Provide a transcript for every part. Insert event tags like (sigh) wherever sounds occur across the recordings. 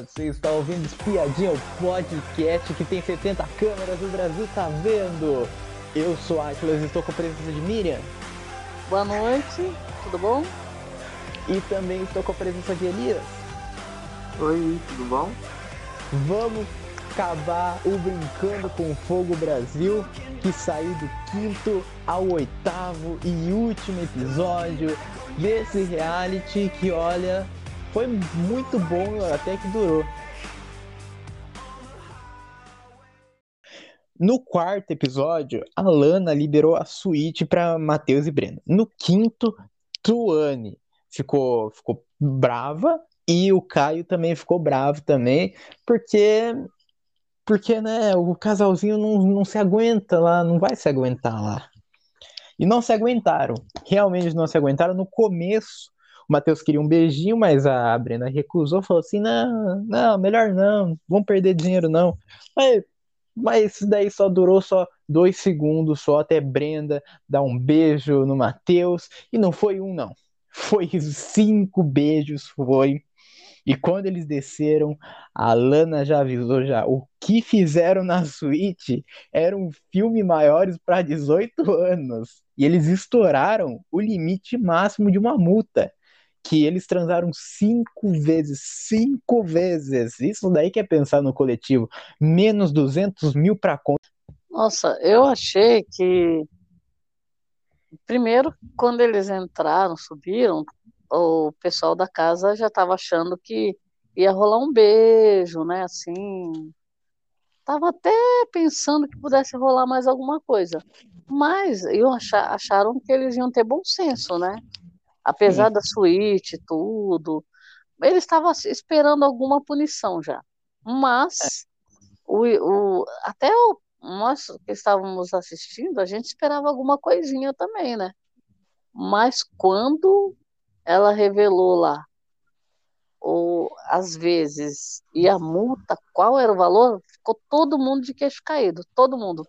Você está ouvindo Espiadinha, o podcast que tem 70 câmeras, o Brasil tá vendo. Eu sou Atlas e estou com a presença de Miriam. Boa noite, tudo bom? E também estou com a presença de Elias. Oi, tudo bom? Vamos acabar o Brincando com Fogo Brasil, que saiu do quinto ao oitavo e último episódio desse reality que, olha, foi muito bom até que durou. No quarto episódio, a Lana liberou a suíte para Matheus e Breno. No quinto, Tuane ficou, ficou brava e o Caio também ficou bravo também, porque porque né, o casalzinho não, não se aguenta lá, não vai se aguentar lá. E não se aguentaram. Realmente não se aguentaram no começo o Matheus queria um beijinho, mas a Brena recusou, falou assim: não, não, melhor não, vamos perder dinheiro não. Mas, mas isso daí só durou só dois segundos, só até Brenda dar um beijo no Matheus, e não foi um, não. Foi cinco beijos, foi. E quando eles desceram, a Lana já avisou já. O que fizeram na suíte era um filme maiores para 18 anos. E eles estouraram o limite máximo de uma multa que eles transaram cinco vezes, cinco vezes. Isso daí que é pensar no coletivo. Menos 200 mil para conta. Nossa, eu achei que. Primeiro, quando eles entraram, subiram, o pessoal da casa já estava achando que ia rolar um beijo, né? Assim. Tava até pensando que pudesse rolar mais alguma coisa. Mas eu acharam que eles iam ter bom senso, né? Apesar Sim. da suíte e tudo, ele estava esperando alguma punição já. Mas é. o, o, até o, nós que estávamos assistindo, a gente esperava alguma coisinha também, né? Mas quando ela revelou lá, ou às vezes, e a multa, qual era o valor, ficou todo mundo de queixo caído, todo mundo.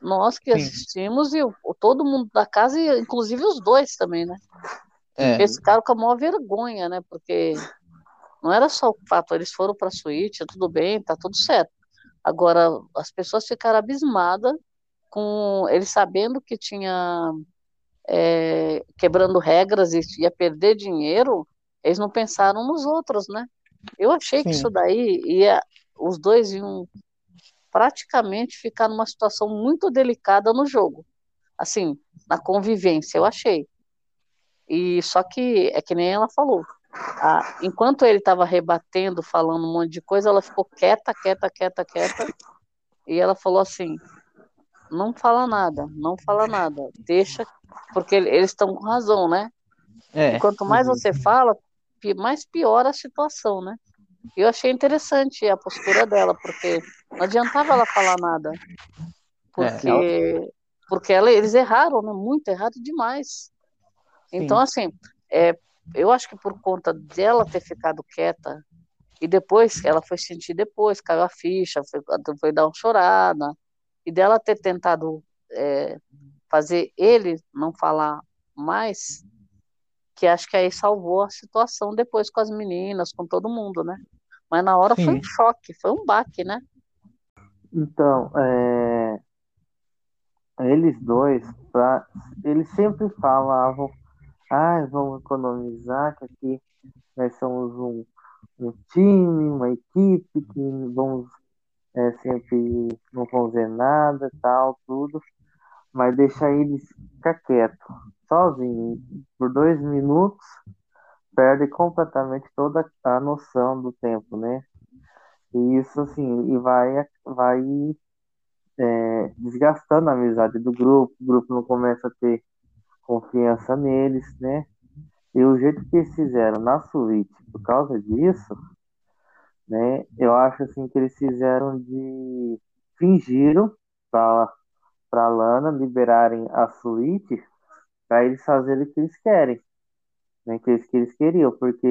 Nós que Sim. assistimos e o, todo mundo da casa, inclusive os dois também, né? É. Eles ficaram com a maior vergonha, né? Porque não era só o fato, eles foram para a suíte, tudo bem, tá tudo certo. Agora, as pessoas ficaram abismadas com eles sabendo que tinha é, quebrando regras e ia perder dinheiro, eles não pensaram nos outros, né? Eu achei Sim. que isso daí ia, os dois iam praticamente ficar numa situação muito delicada no jogo, assim, na convivência, eu achei. E só que é que nem ela falou. Ah, enquanto ele estava rebatendo, falando um monte de coisa, ela ficou quieta, quieta, quieta, quieta. E ela falou assim: não fala nada, não fala nada, deixa, porque eles estão com razão, né? É. E quanto mais você fala, mais piora a situação, né? Eu achei interessante a postura dela, porque não adiantava ela falar nada. Porque, é, porque ela, eles erraram, né? Muito errado demais. Então, assim, é, eu acho que por conta dela ter ficado quieta, e depois, ela foi sentir depois, caiu a ficha, foi, foi dar uma chorada, e dela ter tentado é, fazer ele não falar mais, que acho que aí salvou a situação depois com as meninas, com todo mundo, né? Mas na hora Sim. foi um choque, foi um baque, né? Então, é... eles dois, pra... eles sempre falavam ah, vamos economizar, que aqui nós somos um, um time, uma equipe, que vamos é, sempre não ver nada, tal, tudo, mas deixa eles ficar quieto, sozinho, por dois minutos, perde completamente toda a noção do tempo, né? E isso, assim, e vai, vai é, desgastando a amizade do grupo, o grupo não começa a ter confiança neles, né? E o jeito que eles fizeram na suíte por causa disso, né? Eu acho assim que eles fizeram de fingiram para para Lana liberarem a suíte para eles fazerem o que eles querem, né? Que eles que eles queriam, porque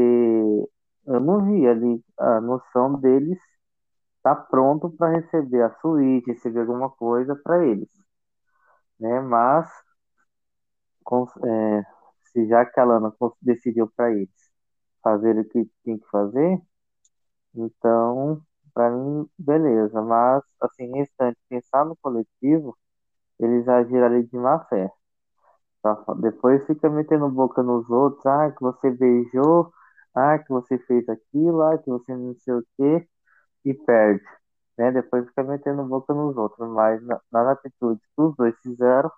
eu não vi ali a noção deles tá pronto para receber a suíte, receber alguma coisa para eles, né? Mas é, se já que a Lana decidiu para eles fazer o que tem que fazer, Então, para mim, beleza. Mas, assim, restante, pensar no coletivo, eles agiram ali de má fé. Depois fica metendo boca nos outros, ah, que você beijou, ah, que você fez aquilo, ah, que você não sei o quê, e perde. Né? Depois fica metendo boca nos outros. Mas na, nas atitudes que os dois fizeram,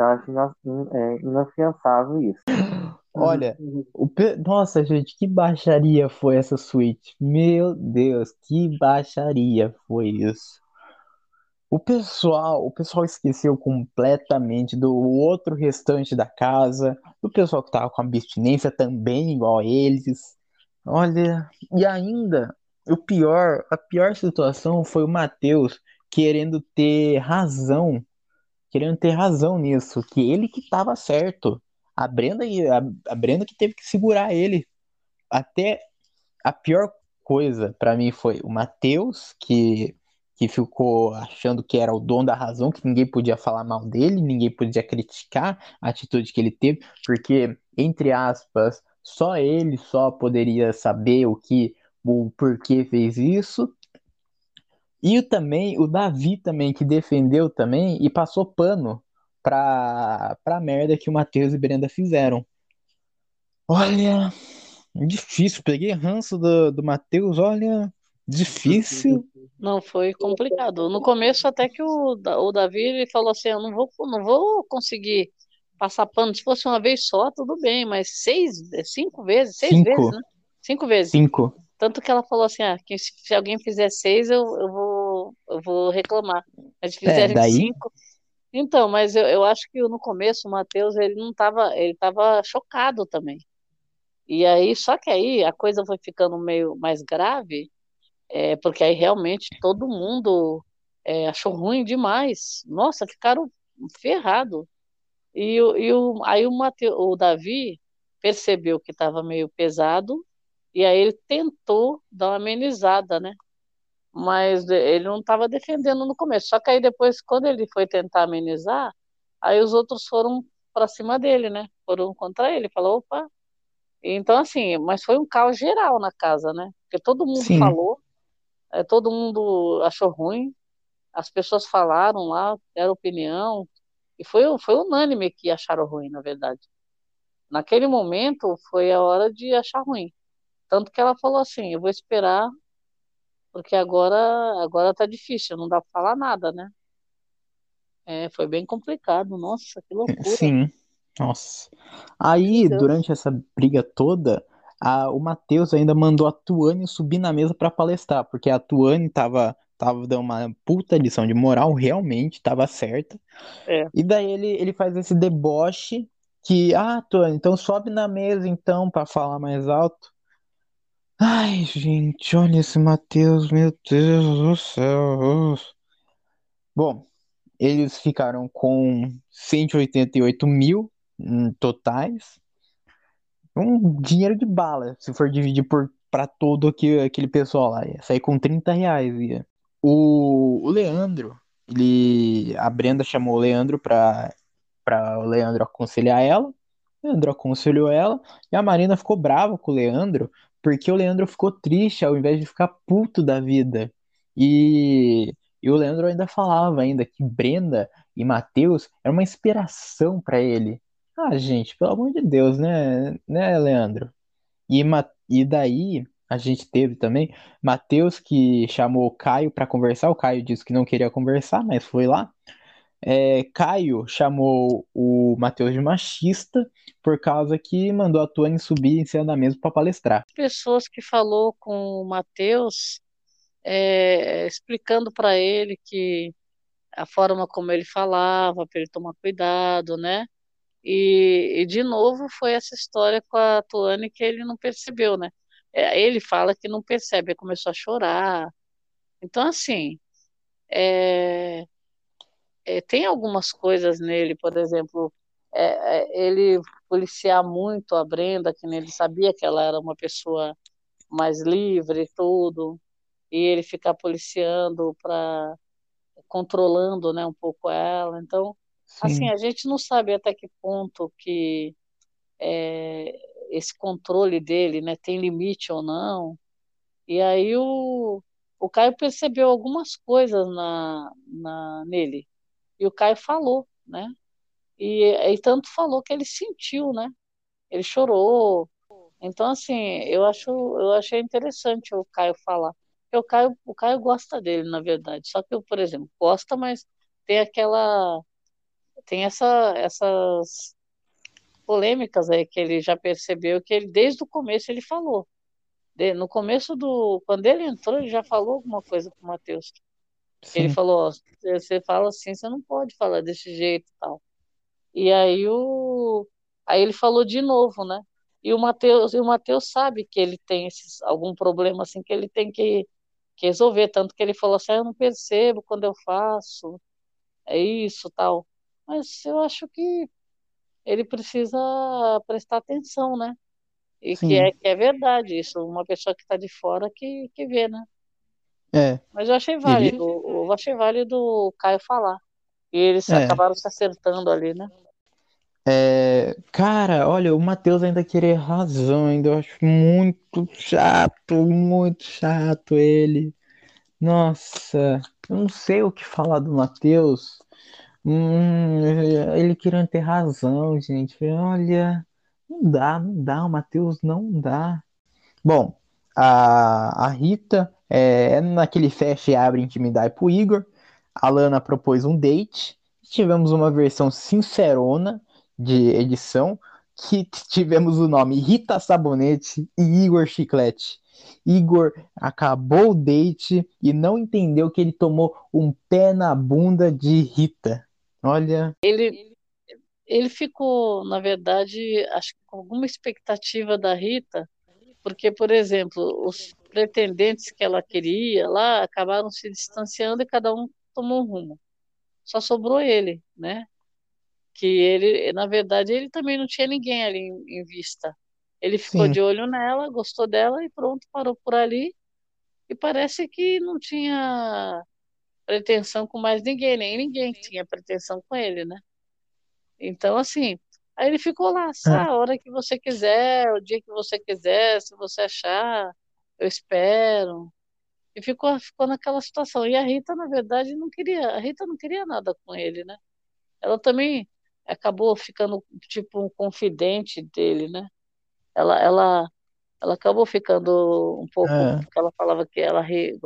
eu acho ina, é, inafiançável isso. (gasps) Olha, o pe- nossa, gente, que baixaria foi essa suíte? Meu Deus, que baixaria foi isso? O pessoal, o pessoal esqueceu completamente do outro restante da casa, do pessoal que tava com abstinência também, igual a eles. Olha, e ainda, o pior, a pior situação foi o Matheus querendo ter razão, querendo ter razão nisso, que ele que tava certo. A Brenda, a, a Brenda que teve que segurar ele. Até a pior coisa pra mim foi o Matheus, que, que ficou achando que era o dono da razão, que ninguém podia falar mal dele, ninguém podia criticar a atitude que ele teve, porque, entre aspas, só ele só poderia saber o que, o porquê fez isso. E também o Davi também, que defendeu também e passou pano pra, pra merda que o Matheus e Brenda fizeram. Olha, difícil. Peguei ranço do, do Matheus, olha, difícil. Não foi complicado. No começo até que o, o Davi ele falou assim, eu não vou, não vou conseguir passar pano. Se fosse uma vez só, tudo bem, mas seis, cinco vezes, seis Cinco. vezes, né? Cinco vezes. Cinco. Tanto que ela falou assim, ah, que se, alguém fizer seis, eu, eu vou, eu vou reclamar. Mas se fizerem daí- cinco. Então, mas eu, eu acho que no começo o Matheus ele não estava, ele estava chocado também. E aí, só que aí a coisa foi ficando meio mais grave, é, porque aí realmente todo mundo é, achou ruim demais. Nossa, ficaram ferrados. E, e o, aí o, Mateu, o Davi percebeu que estava meio pesado, e aí ele tentou dar uma amenizada, né? Mas ele não estava defendendo no começo. Só que aí depois, quando ele foi tentar amenizar, aí os outros foram para cima dele, né? Foram contra ele. Falou, opa. Então, assim, mas foi um caos geral na casa, né? Porque todo mundo Sim. falou, eh, todo mundo achou ruim, as pessoas falaram lá, deram opinião, e foi, foi unânime que acharam ruim, na verdade. Naquele momento foi a hora de achar ruim. Tanto que ela falou assim, eu vou esperar, porque agora agora tá difícil, não dá para falar nada, né? É, foi bem complicado, nossa, que loucura. Sim. Nossa. Aí, durante essa briga toda, a- o Matheus ainda mandou a Tuane subir na mesa pra palestrar, porque a Tuane tava, tava dando uma puta lição de moral, realmente, tava certa. É. E daí ele, ele faz esse deboche que, ah, Tuane, então sobe na mesa então pra falar mais alto. Ai, gente, olha esse Matheus, meu Deus do céu. Bom, eles ficaram com 188 mil hum, totais. Um dinheiro de bala, se for dividir por para todo aquele, pessoal lá. Ia sair com 30 reais. Ia. O, o Leandro, ele, a Brenda chamou o Leandro pra o Leandro aconselhar ela. O Leandro aconselhou ela. E a Marina ficou brava com o Leandro, porque o Leandro ficou triste ao invés de ficar puto da vida. E, e o Leandro ainda falava ainda que Brenda e Matheus era uma inspiração pra ele. Ah, gente, pelo amor de Deus, né, né, Leandro? E, e daí a gente teve também Matheus que chamou o Caio pra conversar. O Caio disse que não queria conversar, mas foi lá. É, Caio chamou o Matheus de machista por causa que mandou a Tuane subir em cima da mesa pra palestrar. pessoas que falou com o Matheus, é, explicando para ele que a forma como ele falava, para ele tomar cuidado, né? E, e, de novo foi essa história com a Tuane que ele não percebeu, né? É, ele fala que não percebe, começou a chorar. Então, assim, é, é, tem algumas coisas nele, por exemplo, é, é, ele policiar muito a Brenda, que ele sabia que ela era uma pessoa mais livre e tudo, e ele ficar policiando para controlando, né, um pouco ela. Então, assim, Sim, a gente não sabe até que ponto que é, esse controle dele, né, tem limite ou não. E aí o, o Caio percebeu algumas coisas na, na, nele. E o Caio falou, né? E, e tanto falou que ele sentiu, né? Ele chorou. Então, assim, eu acho, eu achei interessante o Caio falar. Porque o Caio, o Caio gosta dele, na verdade. Só que eu, por exemplo, gosta, mas tem aquela. Tem essa, essas polêmicas aí que ele já percebeu que ele, desde o começo, ele falou. De, no começo do. Quando ele entrou, ele já falou alguma coisa com o Matheus. Ele falou: ó, você fala assim, você não pode falar desse jeito e tal. E aí, o, aí ele falou de novo, né? E o Matheus, e o Matheus sabe que ele tem esses, algum problema assim que ele tem que, que resolver, tanto que ele falou assim, ah, eu não percebo quando eu faço, é isso, tal. Mas eu acho que ele precisa prestar atenção, né? E que é, que é verdade isso, uma pessoa que está de fora que, que vê, né? É. Mas eu achei válido, ele... eu achei válido o Caio falar. E eles é. acabaram se acertando ali, né? É, cara, olha, o Matheus ainda querer razão, ainda eu acho muito chato, muito chato ele. Nossa, eu não sei o que falar do Matheus. Hum, ele querendo ter razão, gente. Olha, não dá, não dá, o Matheus não dá. Bom, a, a Rita é, naquele fecha e abre intimidade pro Igor. A Lana propôs um date. Tivemos uma versão sincerona de edição que tivemos o nome Rita Sabonete e Igor Chiclete. Igor acabou o date e não entendeu que ele tomou um pé na bunda de Rita. Olha. Ele, ele ficou, na verdade, acho que com alguma expectativa da Rita, porque, por exemplo, os pretendentes que ela queria lá acabaram se distanciando e cada um tomou um rumo. Só sobrou ele, né? Que ele, na verdade, ele também não tinha ninguém ali em, em vista. Ele ficou Sim. de olho nela, gostou dela e pronto, parou por ali. E parece que não tinha pretensão com mais ninguém, nem ninguém tinha pretensão com ele, né? Então, assim, aí ele ficou lá, é. a hora que você quiser, o dia que você quiser, se você achar, eu espero. E ficou, ficou naquela situação. E a Rita, na verdade, não queria, a Rita não queria nada com ele, né? Ela também acabou ficando tipo um confidente dele, né? Ela, ela, ela acabou ficando um pouco, é. porque ela falava que ela ri,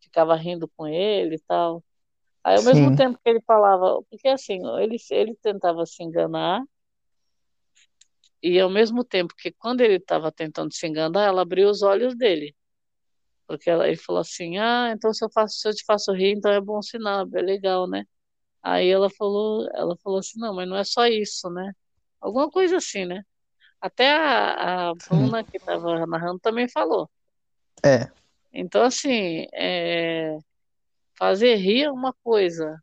ficava rindo com ele e tal. Aí, ao Sim. mesmo tempo que ele falava, porque assim, ele, ele tentava se enganar, e ao mesmo tempo que quando ele estava tentando se enganar, ela abriu os olhos dele. Porque ela, ele falou assim: Ah, então se eu, faço, se eu te faço rir, então é bom sinal, é legal, né? Aí ela falou, ela falou assim: Não, mas não é só isso, né? Alguma coisa assim, né? Até a, a Bruna, que estava narrando, também falou. É. Então, assim, é, fazer rir é uma coisa.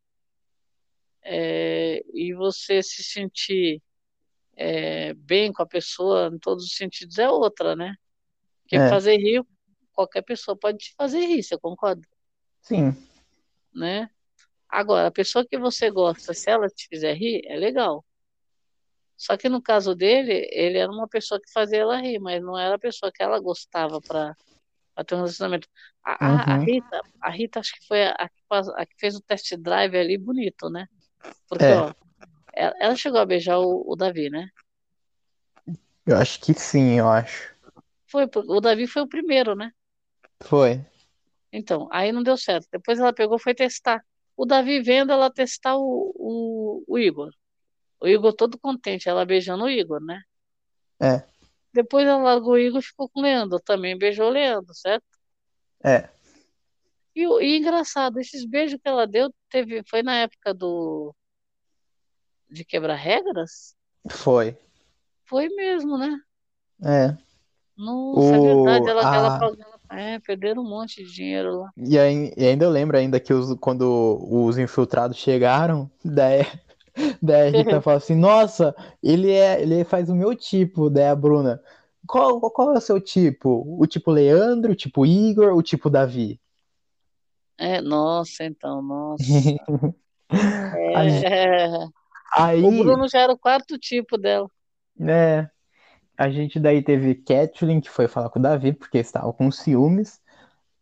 É, e você se sentir é, bem com a pessoa em todos os sentidos é outra, né? Porque é. fazer rir, qualquer pessoa pode te fazer rir, você concorda? Sim. Né? Agora, a pessoa que você gosta, se ela te fizer rir, é legal. Só que no caso dele, ele era uma pessoa que fazia ela rir, mas não era a pessoa que ela gostava para ter um relacionamento. A, uhum. a, a, Rita, a Rita acho que foi a, a, que faz, a, que fez o test drive ali bonito, né? Porque, é. ó, ela chegou a beijar o, o Davi, né? Eu acho que sim, eu acho. Foi, o Davi foi o primeiro, né? Foi. Então, aí não deu certo. Depois ela pegou foi testar. O Davi vendo ela testar o, o, o Igor. O Igor todo contente, ela beijando o Igor, né? É. Depois ela largou o Igor e ficou com o Leandro. Também beijou o Leandro, certo? É. E, e engraçado, esses beijos que ela deu teve, foi na época do de quebrar regras? Foi. Foi mesmo, né? É. Nossa, o... é verdade. Ela, a... ela, é, perderam um monte de dinheiro lá. E, aí, e ainda eu lembro ainda que os, quando os infiltrados chegaram, (laughs) daí, daí a Rita (laughs) fala assim, nossa, ele, é, ele faz o meu tipo, daí a Bruna. Qual, qual é o seu tipo? O tipo Leandro, o tipo Igor, o tipo Davi? É, nossa, então, nossa. (laughs) é, Aí... O Bruno já era o quarto tipo dela. É. a gente daí teve Kathleen, que foi falar com o Davi, porque estava com ciúmes.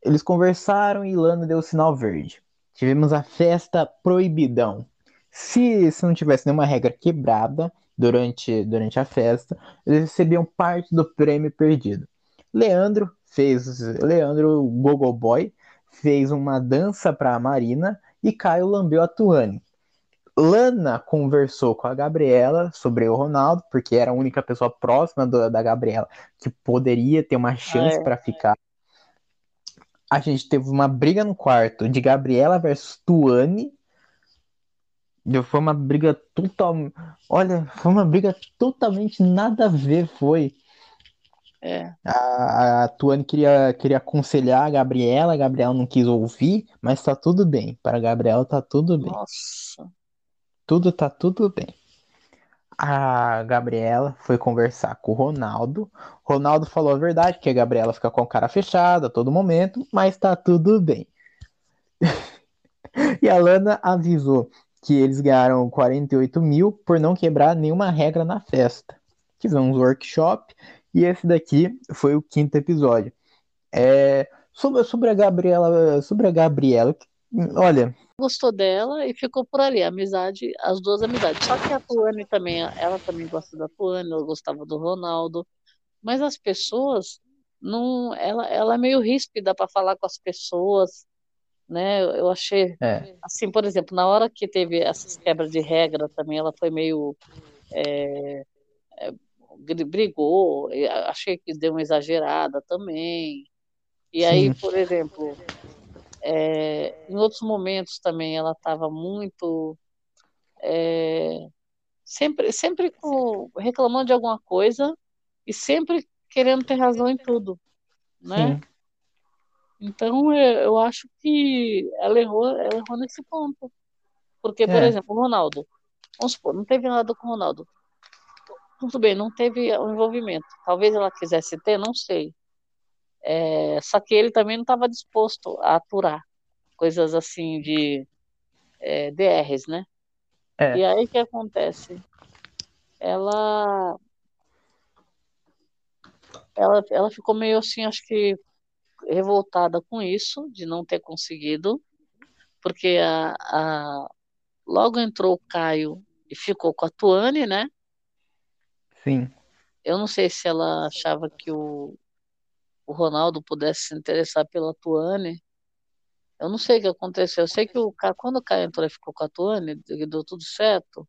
Eles conversaram e Lana deu o sinal verde. Tivemos a festa proibidão. Se, se não tivesse nenhuma regra quebrada durante, durante a festa, eles recebiam parte do prêmio perdido. Leandro fez. Leandro Gogo Boy fez uma dança para a Marina e Caio lambeu a Tuane. Lana conversou com a Gabriela sobre o Ronaldo, porque era a única pessoa próxima do, da Gabriela que poderia ter uma chance É. para ficar. A gente teve uma briga no quarto de Gabriela versus Tuane. Foi uma briga total. Olha, foi uma briga totalmente nada a ver, foi. É, A, a Tuane queria, queria aconselhar a Gabriela, a Gabriela não quis ouvir, mas tá tudo bem. Para a Gabriela tá tudo bem. nossa. Tudo tá tudo bem. A Gabriela foi conversar com o Ronaldo. Ronaldo falou a verdade, que a Gabriela fica com a cara fechada a todo momento, mas tá tudo bem. (laughs) E a Lana avisou que eles ganharam 48 mil por não quebrar nenhuma regra na festa. Tivemos um workshop e esse daqui foi o quinto episódio. É, sobre, sobre a Gabriela, sobre a Gabriela, olha, Gostou dela e ficou por ali, amizade, as duas amizades. Só que a Tuane também, ela também gosta da Tuane, ela gostava do Ronaldo, mas as pessoas não, ela, ela é meio ríspida para falar com as pessoas, né? Eu, achei é, assim, por exemplo, na hora que teve essas quebras de regra também, ela foi meio é, é, brigou, a- achei que deu uma exagerada também. E aí, sim, por exemplo, é, em outros momentos também ela estava muito é, sempre sempre com- reclamando de alguma coisa e sempre querendo ter razão em tudo, né? sim, Então eu, eu acho que ela errou, ela errou nesse ponto. Porque, por é, exemplo, o Ronaldo, vamos supor, não teve nada com o Ronaldo. Tudo bem, não teve o envolvimento. Talvez ela quisesse ter, não sei. É, só que ele também não estava disposto a aturar coisas assim de é, DRs, né? E é, aí o que acontece? Ela, ela, ela ficou meio assim, acho que revoltada com isso, de não ter conseguido, porque a, a, logo entrou o Caio e ficou com a Tuane, né? sim, Eu não sei se ela achava que o, o Ronaldo pudesse se interessar pela Tuane. Eu não sei o que aconteceu. Eu sei que o Ca- quando o Caio entrou e ficou com a Tuane, deu tudo certo.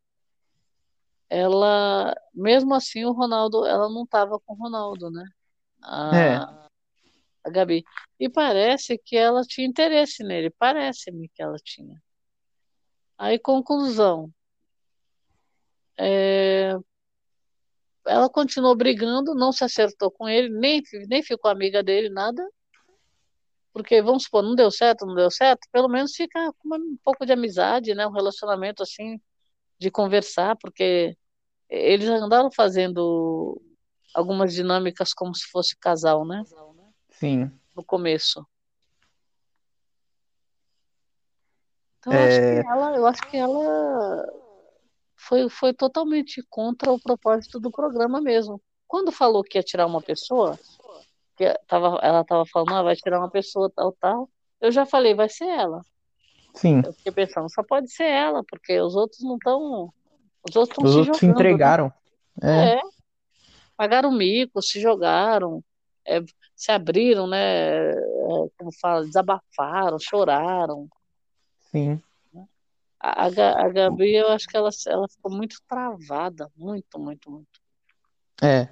Ela, mesmo assim, o Ronaldo, ela não estava com o Ronaldo, né? é, A, a Gabi. E parece que ela tinha interesse nele. Parece-me que ela tinha. Aí, conclusão. é, ela continuou brigando, não se acertou com ele, nem, nem ficou amiga dele, nada. Porque, vamos supor, não deu certo, não deu certo, pelo menos fica com um pouco de amizade, né? Um relacionamento assim, de conversar, porque eles andaram fazendo algumas dinâmicas como se fosse casal, né? sim. No começo. Então, eu acho que É, ela, eu acho que ela foi, foi totalmente contra o propósito do programa mesmo. Quando falou que ia tirar uma pessoa, que tava, ela estava falando, ah, vai tirar uma pessoa, tal, tal, eu já falei, vai ser ela. sim. Eu fiquei pensando, só pode ser ela, porque os outros não estão. Os outros Os se outros se né? entregaram. É, É, pagaram mico, se jogaram, é, se abriram, né? é, como fala, desabafaram, choraram. sim. A, a, Ga- a Gabi, eu acho que ela, ela ficou muito travada, muito, muito, muito. É.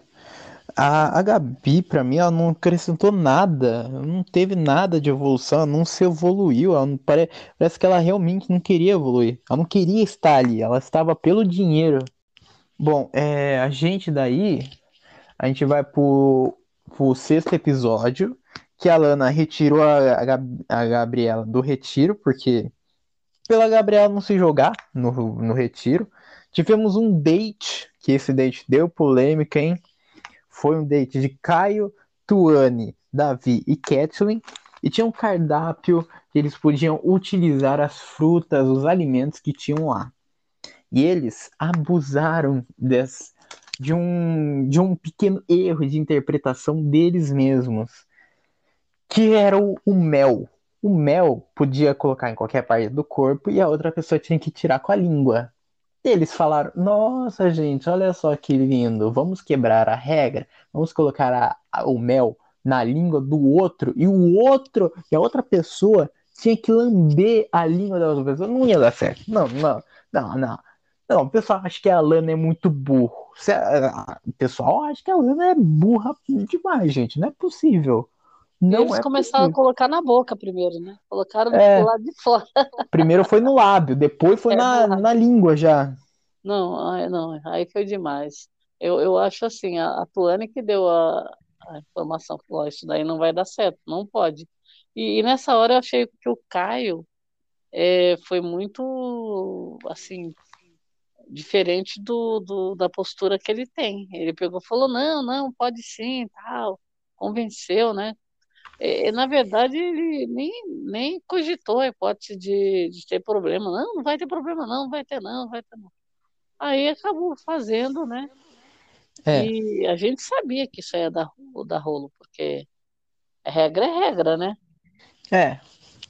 A, a Gabi, pra mim, ela não acrescentou nada. Não teve nada de evolução. Ela não se evoluiu. Ela não pare... Parece que ela realmente não queria evoluir. Ela não queria estar ali. Ela estava pelo dinheiro. Bom, é, a gente daí, a gente vai pro, pro sexto episódio, que a Lana retirou a, a, a Gabriela do retiro, porque pela Gabriela não se jogar no, no retiro. Tivemos um date, que esse date deu polêmica, hein? Foi um date de Caio, Tuane, Davi e Kathleen. E tinha um cardápio que eles podiam utilizar as frutas, os alimentos que tinham lá. E eles abusaram des- de um, de um pequeno erro de interpretação deles mesmos, que era o, o mel. O mel podia colocar em qualquer parte do corpo e a outra pessoa tinha que tirar com a língua. Eles falaram: Nossa, gente, olha só que lindo, vamos quebrar a regra, vamos colocar a, a, o mel na língua do outro e o outro, e a outra pessoa tinha que lamber a língua da outra pessoa. Não ia dar certo. Não, não, não, não. Não, o pessoal acha que a Lana é muito burro. O pessoal acha que a Lana é burra demais, gente. Não é possível. Não Eles é começaram possível. a colocar na boca primeiro, né? Colocaram do É. lado de (laughs) fora. Primeiro foi no lábio, depois foi É, na, na língua já. Não, não, aí foi demais. Eu, eu acho assim, a, a Tuane que deu a, a informação, falou, "Ó, isso daí não vai dar certo, não pode. E, e nessa hora eu achei que o Caio é, foi muito, assim, diferente do, do- da postura que ele tem. Ele pegou e falou, não, não, pode sim, tal, convenceu, né? É, na verdade, ele nem, nem cogitou a hipótese de, de ter problema. Não, não vai ter problema, não, não vai ter, não, não vai ter, não. Aí acabou fazendo, né? É, E a gente sabia que isso ia dar, dar rolo, porque regra é regra, né?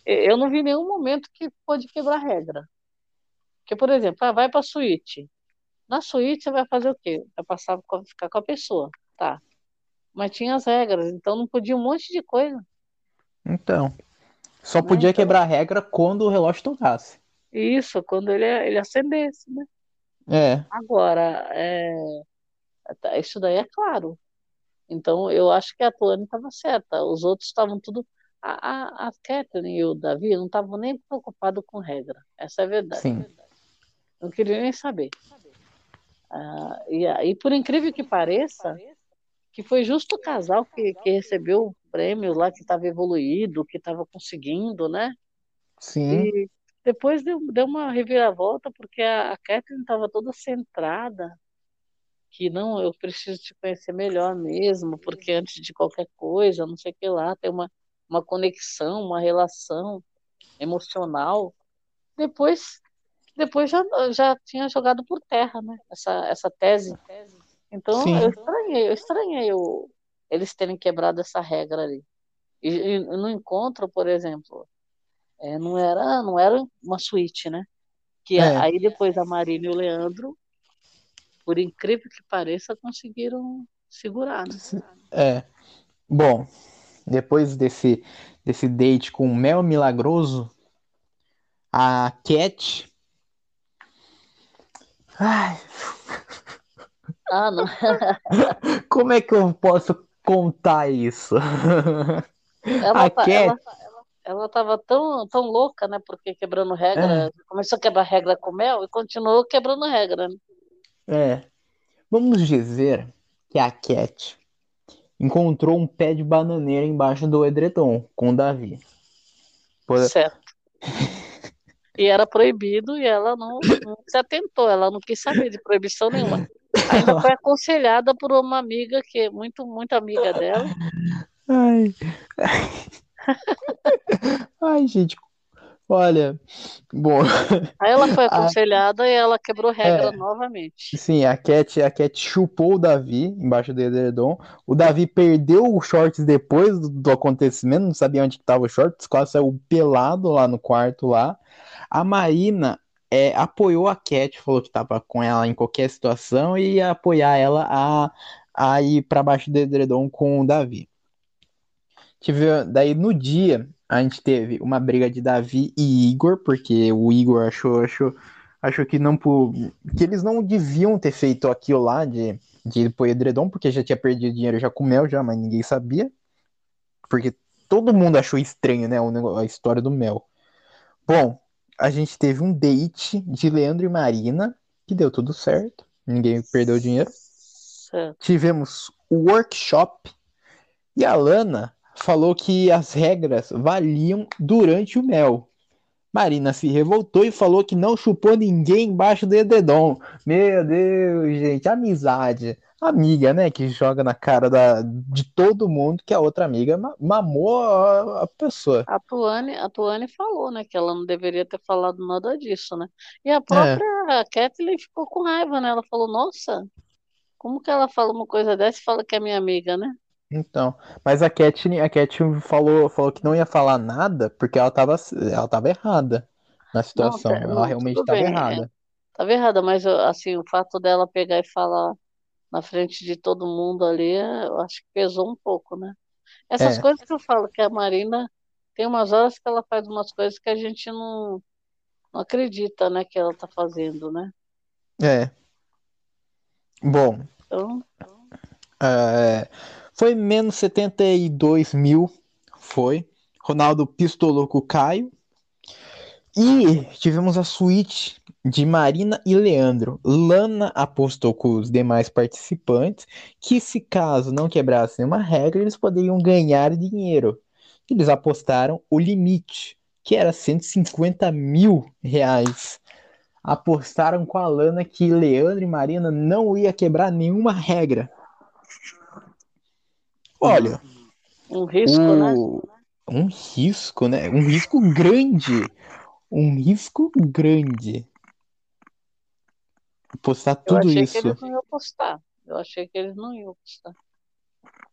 é, Eu não vi nenhum momento que pôde quebrar regra. Porque, por exemplo, ah, vai para a suíte. Na suíte você vai fazer o quê? Vai passar, ficar com a pessoa, tá? Mas tinha as regras, então não podia um monte de coisa, então. Só né? podia Então, quebrar a regra quando o relógio tocasse. isso, quando ele, ele acendesse, né? É, Agora, é, tá- isso daí é claro. Então, eu acho que a Tuane estava certa. Os outros estavam tudo. A, a, a Catherine e o Davi não estavam nem preocupados com regra. Essa é a verdade. sim. Não queriam nem saber. Ah, e aí, por incrível que pareça, que foi justo o casal que, que recebeu o prêmio lá, que estava evoluído, que estava conseguindo, né? Sim. E depois deu, deu uma reviravolta, porque a, a Catherine estava toda centrada, que não, eu preciso te conhecer melhor mesmo, porque antes de qualquer coisa, não sei o que lá, tem uma, uma conexão, uma relação emocional. Depois, depois já, já tinha jogado por terra, né? Essa, essa tese. Então eu Sim. estranhei, eu estranhei o, eles terem quebrado essa regra ali. E, e no encontro, por exemplo, é, não era, não era uma suíte, né? Que É. aí depois a Marina e o Leandro, por incrível que pareça, conseguiram segurar, né? É. Bom, depois desse, desse date com o Mel Milagroso, a Cat. Ai, Ah, não. (laughs) como é que eu posso contar isso? Ela, (laughs) A tá- Cat, ela, ela tava tão, tão louca, né? Porque quebrando regra, começou a quebrar regra com mel e continuou quebrando regra, né? é. Vamos dizer que a Cat encontrou um pé de bananeira embaixo do edredom com o Davi. Por- Certo. E era proibido e ela não, não se atentou, ela não quis saber de proibição nenhuma. Ainda foi aconselhada por uma amiga que é muito, muito amiga dela. Ai. Ai, gente. Olha, bom, Aí ela foi a, aconselhada e ela quebrou regra é, novamente. sim, a Cat, a Cat chupou o Davi embaixo do edredom. O Davi perdeu os shorts depois do, do acontecimento, não sabia onde que tava os shorts, quase saiu pelado lá no quarto lá. A Marina é, apoiou a Cat, falou que tava com ela em qualquer situação e ia apoiar ela a, a ir para baixo do edredom com o Davi. Tive, daí no dia a gente teve uma briga de Davi e Igor, porque o Igor achou, achou, achou que não que eles não deviam ter feito aquilo lá de, de ir pro edredom, porque já tinha perdido dinheiro já com mel já, mas ninguém sabia. Porque todo mundo achou estranho, né, a história do mel. Bom, a gente teve um date de Leandro e Marina, que deu tudo certo. Ninguém perdeu dinheiro. Certo. Tivemos o workshop e a Lana falou que as regras valiam durante o mel. Marina se revoltou e falou que não chupou ninguém embaixo do edredom. Meu Deus, gente, amizade. Amiga, né, que joga na cara da, de todo mundo que a outra amiga ma- mamou a, a pessoa. A Tuane, a Tuane falou, né, que ela não deveria ter falado nada disso, né? E a É, própria Kathleen ficou com raiva, né? Ela falou, nossa, Como que ela fala uma coisa dessa e fala que é minha amiga, né? Então, mas a Cat, a Cat falou, falou que não ia falar nada porque ela tava, ela tava errada na situação. tá- ela não, realmente estava é. errada. Tava errada, mas assim, o fato dela pegar e falar na frente de todo mundo ali, eu acho que pesou um pouco, né? Essas É. coisas que eu falo, que a Marina tem umas horas que ela faz umas coisas que a gente não, não acredita, né, que ela tá fazendo, né? É. Bom, Então, é, foi menos 72 mil, foi. Ronaldo pistolou com o Caio. E tivemos a suíte de Marina e Leandro. Lana apostou com os demais participantes que, se caso não quebrassem nenhuma regra, eles poderiam ganhar dinheiro. Eles apostaram o limite, que era 150 mil reais. Apostaram com a Lana que Leandro e Marina não ia quebrar nenhuma regra. Olha, um risco, né? o... um risco, né? Um risco grande. Um risco grande. Apostar Eu tudo achei isso. que eles não iam apostar. Eu achei que eles não iam apostar.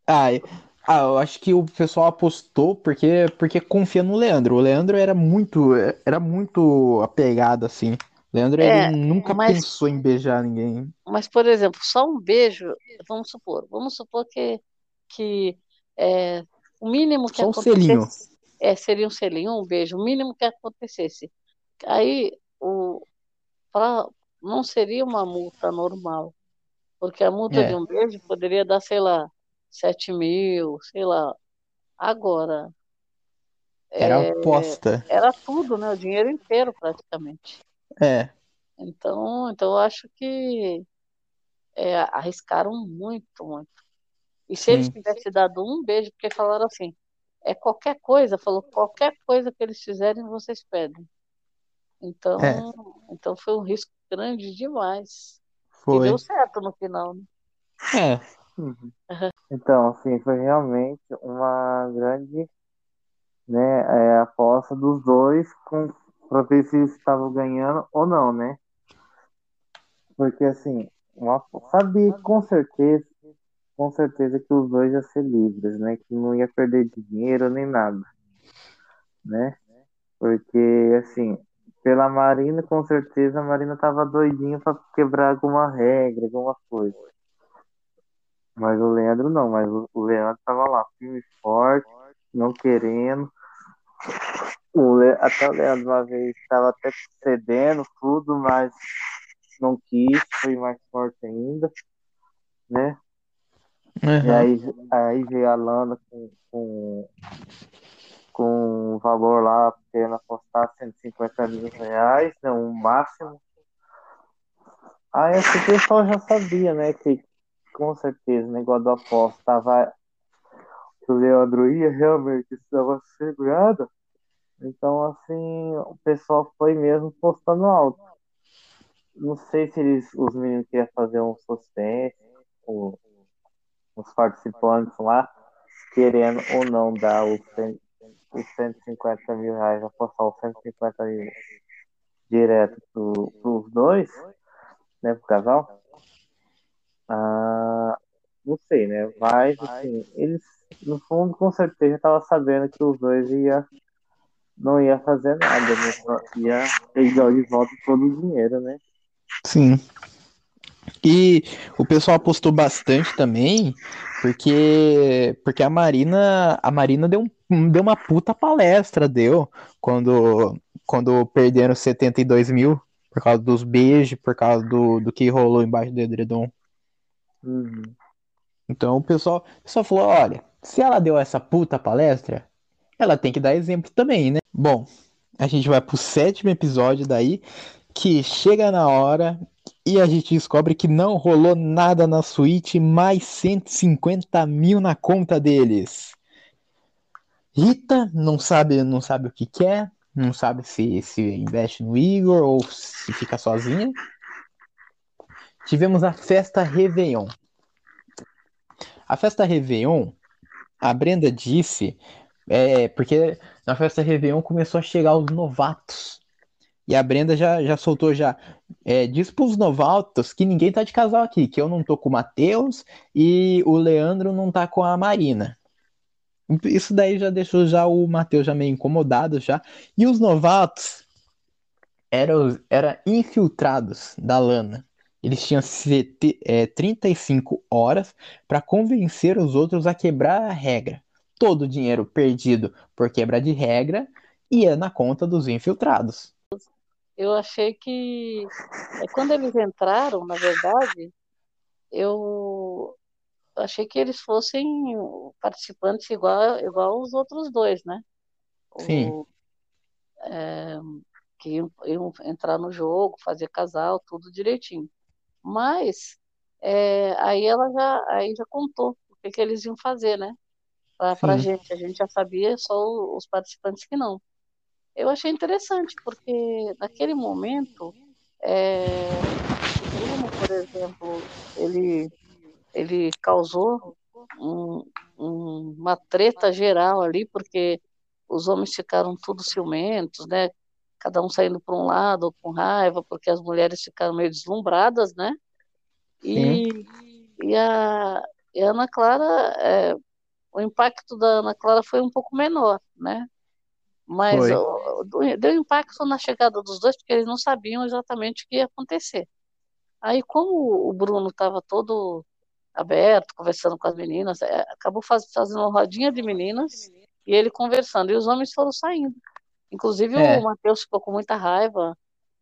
Ah, ah, eu acho que o pessoal apostou porque, porque confia no Leandro. O Leandro era muito, era muito apegado assim. Leandro É, ele nunca mas- pensou em beijar ninguém. Mas, por exemplo, só um beijo, vamos supor, vamos supor que, que é, o mínimo que Só um acontecesse selinho. é, seria um selinho, um beijo, o mínimo que acontecesse. Aí, o, pra, não seria uma multa normal, porque a multa É. de um beijo poderia dar, sei lá, 7 mil, sei lá. Agora, Era é, aposta. era tudo, né? O dinheiro inteiro, praticamente. É, Então, então eu acho que é, arriscaram muito, muito. E se eles tivessem dado um beijo, porque falaram assim, é qualquer coisa, falou, qualquer coisa que eles fizerem, vocês pedem. Então, É. então foi um risco grande demais. E foi. deu certo no final, né? É, Uhum. Então, assim, foi realmente uma grande, né, é, aposta dos dois com, pra ver se eles estavam ganhando ou não, né? Porque, assim, uma, sabia com certeza, com certeza que os dois iam ser livres, né? Que não ia perder dinheiro nem nada, né? Porque, assim, pela Marina, com certeza a Marina tava doidinha pra quebrar alguma regra, alguma coisa. Mas o Leandro não, mas o Leandro tava lá, firme e forte, não querendo. O Le... Até o Leandro uma vez estava até cedendo tudo, mas não quis, foi mais forte ainda, né? E aham. aí, aí veio a Lana com, com, com o valor lá, querendo apostar 150 mil reais, né? Um máximo. Aí esse pessoal já sabia, né? Que com certeza o negócio do aposta tava. O Leandro ia realmente estava segurado. Então, assim, o pessoal foi mesmo postando alto. Não sei se eles, os meninos queriam fazer um suspense, o- os participantes lá, querendo ou não dar os, 100 os 150 mil reais, apostar os 150 mil direto pro, pros dois, né, pro casal. Ah, não sei, né? Mas, assim, eles, no fundo, com certeza, estavam sabendo que os dois ia, não ia fazer nada, né? Ia pegar de volta todo o dinheiro, né? Sim. E o pessoal apostou bastante também, porque porque a Marina a Marina deu, um, deu uma puta palestra, deu, quando quando perderam 72 mil por causa dos beijos, por causa do, do que rolou embaixo do edredom. Uhum. Então o pessoal, o pessoal falou, olha, se ela deu essa puta palestra, ela tem que dar exemplo também, né? Bom, a gente vai pro sétimo episódio daí, que chega na hora e a gente descobre que não rolou nada na suíte, mais 150 mil na conta deles. Rita não sabe, não sabe o que quer, não sabe se, se investe no Igor ou se fica sozinha. Tivemos a festa Réveillon. A festa Réveillon, a Brenda disse, é, porque na festa Réveillon começou a chegar os novatos. E a Brenda já, já soltou já. É, diz pros novatos que ninguém tá de casal aqui, que eu não tô com o Matheus e o Leandro não tá com a Marina. Isso daí já deixou já o Matheus já meio incomodado já. E os novatos eram era infiltrados da Lana. Eles tinham é, 35 horas para convencer os outros a quebrar a regra. Todo o dinheiro perdido por quebra de regra ia na conta dos infiltrados. Eu achei que é, quando eles entraram, na verdade, eu achei que eles fossem participantes igual, igual os outros dois, né? Sim. O, é, que iam, iam, entrar no jogo, fazer casal, tudo direitinho. Mas é, aí ela já, aí já contou o que, que eles iam fazer, né? Pra, pra gente. A gente já sabia, só os participantes que não. Eu achei interessante, porque naquele momento, é, o Bruno, por exemplo, ele ele causou um, um, uma treta geral ali, porque os homens ficaram tudo ciumentos, né? Cada um saindo para um lado com raiva, porque as mulheres ficaram meio deslumbradas, né? E, e, a, e a Ana Clara, é, o impacto da Ana Clara foi um pouco menor, né? Mas o, deu impacto na chegada dos dois, porque eles não sabiam exatamente o que ia acontecer. Aí, como o Bruno estava todo aberto, conversando com as meninas. É, acabou faz, fazendo uma rodinha de meninas e ele conversando. E os homens foram saindo. Inclusive é. o Matheus ficou com muita raiva,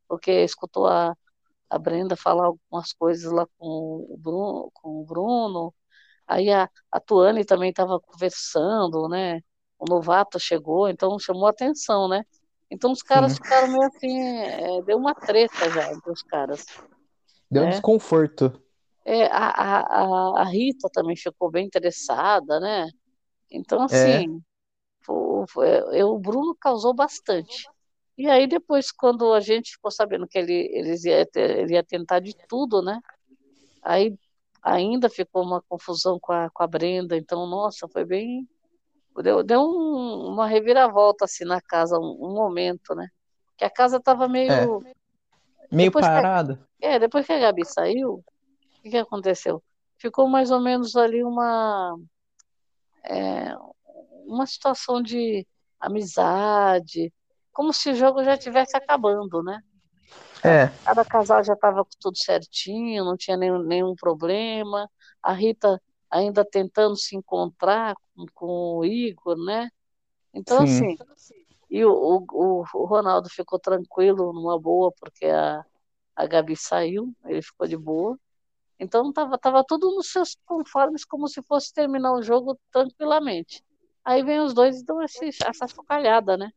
porque escutou a, a Brenda falar algumas coisas lá com o Bruno. Com o Bruno. Aí a, a Tuane também estava conversando, né? O novato chegou, então chamou atenção, né? Então os caras Sim. ficaram meio assim, é, deu uma treta já entre os caras. Deu né? desconforto. É, a, a, a Rita também ficou bem interessada, né? Então, assim, é. foi, foi, o Bruno causou bastante. E aí, depois, quando a gente ficou sabendo que ele, eles ia, ele ia tentar de tudo, né? Aí ainda ficou uma confusão com a, com a Brenda, então, nossa, foi bem. Deu, deu um, uma reviravolta assim na casa, um, um, momento, né? Que a casa tava meio. É. Meio parada. é, depois que a Gabi saiu, o que, que aconteceu? Ficou mais ou menos ali uma, é, uma situação de amizade, como se o jogo já estivesse acabando, né? É. Cada casal já estava tudo certinho, não tinha nenhum, nenhum problema. A Rita ainda tentando se encontrar com, com o Igor, né? Então, Sim. assim, e o, o, o, Ronaldo ficou tranquilo, numa boa, porque a, a Gabi saiu, ele ficou de boa. Então tava, tava tudo nos seus conformes, como se fosse terminar o jogo tranquilamente. Aí vem os dois e dão esse, essa focalhada, né?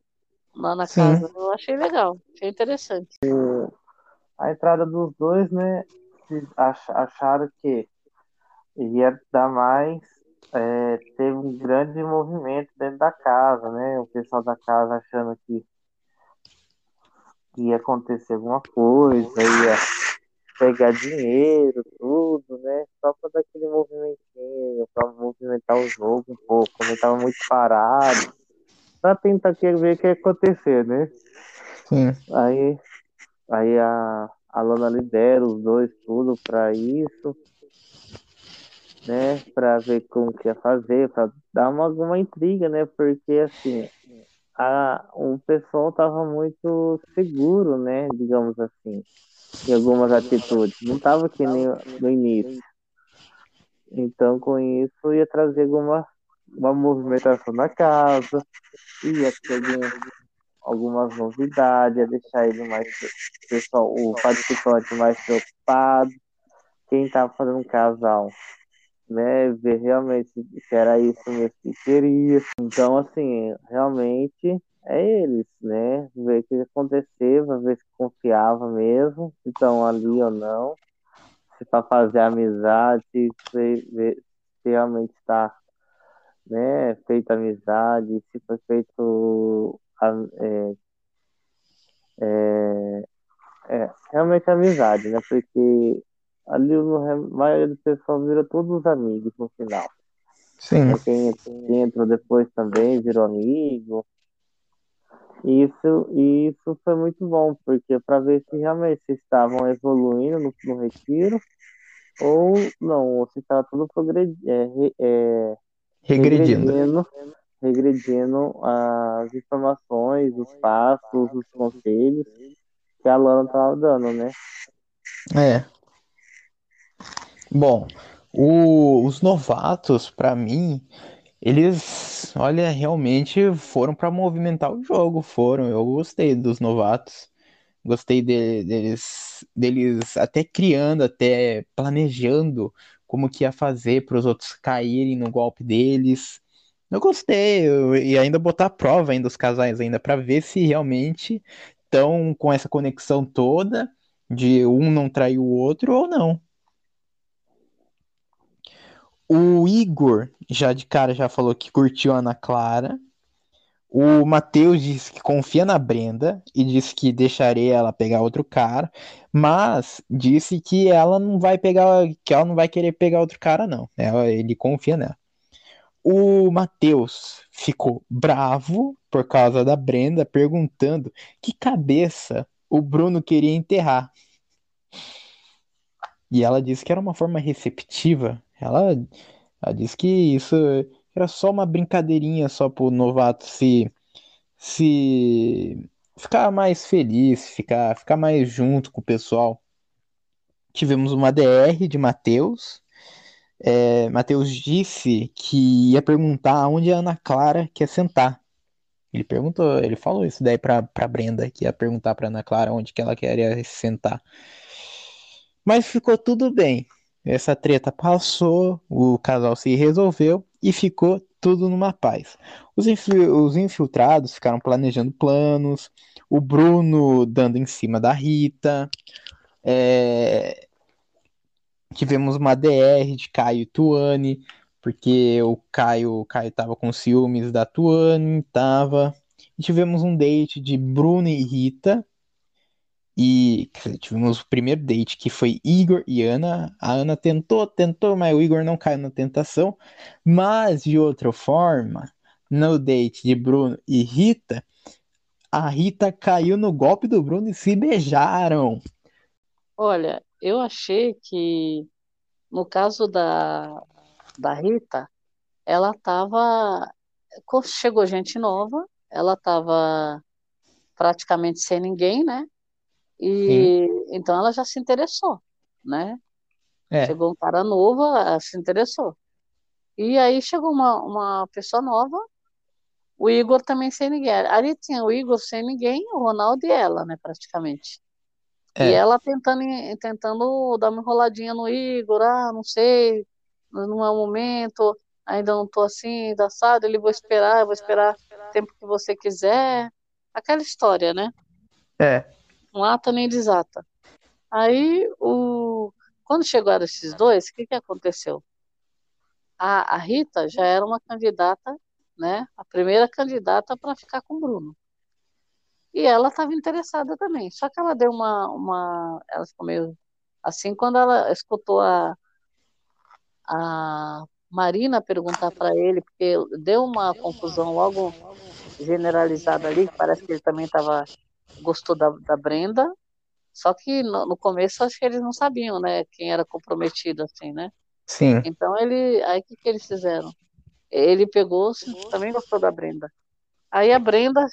Lá na Sim. casa. Eu achei legal, achei interessante. A entrada dos dois, né? Acharam que ia dar mais. É, teve um grande movimento dentro da casa, né? O pessoal da casa achando que ia acontecer alguma coisa, ia pegar dinheiro, tudo, né? Só pra dar aquele movimentinho, pra movimentar o jogo um pouco, como tava muito parado, pra tentar ver o que ia acontecer, né? Sim. Aí, aí a, a Lana libera os dois tudo pra isso, né? Pra ver como que ia fazer, pra dar uma, alguma intriga, né? Porque assim, a, o pessoal tava muito seguro, né? Digamos assim em algumas atitudes. Não estava aqui nem no início. Então, com isso, ia trazer alguma uma movimentação na casa, ia ter algumas novidades, ia deixar ele mais pessoal, o participante mais preocupado, quem estava fazendo um casal, né, ver realmente se era isso mesmo que queria. Então, assim, realmente é eles, né? Ver o que aconteceu, ver se confiava mesmo, se estão ali ou não, se para fazer amizade, se, se, se realmente está né, feita amizade, se foi feito é, é, é, realmente amizade, né? Porque ali a maioria do pessoal vira todos os amigos no final. Sim. Quem, quem entrou depois também virou amigo. Isso, e isso foi muito bom, porque para ver se realmente vocês estavam evoluindo no, no retiro ou não, ou se estava tudo progredindo, é, é, Regredindo. regredindo, regredindo as informações, os passos, os conselhos que a Lana estava dando, né? É. Bom, o- os novatos, pra mim, eles, olha, realmente foram pra movimentar o jogo, foram. Eu gostei dos novatos. Gostei de- deles, deles até criando, até planejando como que ia fazer para os outros caírem no golpe deles. Eu gostei, eu- e ainda botar à prova ainda os casais ainda para ver se realmente estão com essa conexão toda de um não trair o outro ou não. O Igor já de cara já falou que curtiu a Ana Clara. O Matheus disse que confia na Brenda e disse que deixaria ela pegar outro cara, mas disse que ela não vai pegar, que ela não vai querer pegar outro cara, não. Ela- ele confia nela. O Matheus ficou bravo por causa da Brenda, perguntando que cabeça o Bruno queria enterrar. E ela disse que era uma forma receptiva. Ela, ela disse que isso era só uma brincadeirinha só pro novato se se ficar mais feliz, ficar ficar mais junto com o pessoal. Tivemos uma DR de Matheus. É, Matheus disse que ia perguntar onde a Ana Clara quer sentar. Ele perguntou, ele falou isso daí pra, pra Brenda, que ia perguntar pra Ana Clara onde que ela queria sentar. Mas ficou tudo bem. Essa treta passou, o casal se resolveu e ficou tudo numa paz. Os, os infiltrados ficaram planejando planos, o Bruno dando em cima da Rita. é, Tivemos uma DR de Caio e Tuane, porque o Caio, o Caio tava com ciúmes da Tuane, tava. E tivemos um date de Bruno e Rita. E dizer, tivemos o primeiro date que foi Igor e Ana. A Ana tentou, tentou, mas o Igor não caiu na tentação. Mas de outra forma, no date de Bruno e Rita, a Rita caiu no golpe do Bruno e se beijaram. Olha, eu achei que no caso da, da Rita, ela estava. Chegou gente nova, ela estava praticamente sem ninguém, né? E então ela já se interessou, né? É, Chegou um cara novo, ela se interessou. E aí chegou uma, uma pessoa nova, o Igor também sem ninguém. Ali tinha o Igor sem ninguém, o Ronaldo e ela, né, praticamente. E é. ela tentando, tentando dar uma enroladinha no Igor, ah, não sei, não é o momento, ainda não tô assim, assado, ele vou esperar, vou esperar o tempo que você quiser. Aquela história, né? É. Não ata nem desata. Aí, o... quando chegaram esses dois, o que que aconteceu? A, a Rita já era uma candidata, né? A primeira candidata para ficar com o Bruno. E ela estava interessada também. Só que ela deu uma, uma. Ela ficou meio assim quando ela escutou a, a Marina perguntar para ele, porque deu uma confusão logo generalizada ali, parece que ele também tava, gostou da, da Brenda. Só que no, no começo acho que eles não sabiam, né, quem era comprometido, assim, né? Sim. Então ele. Aí o que, que eles fizeram? Ele pegou, também gostou da Brenda. Aí a Brenda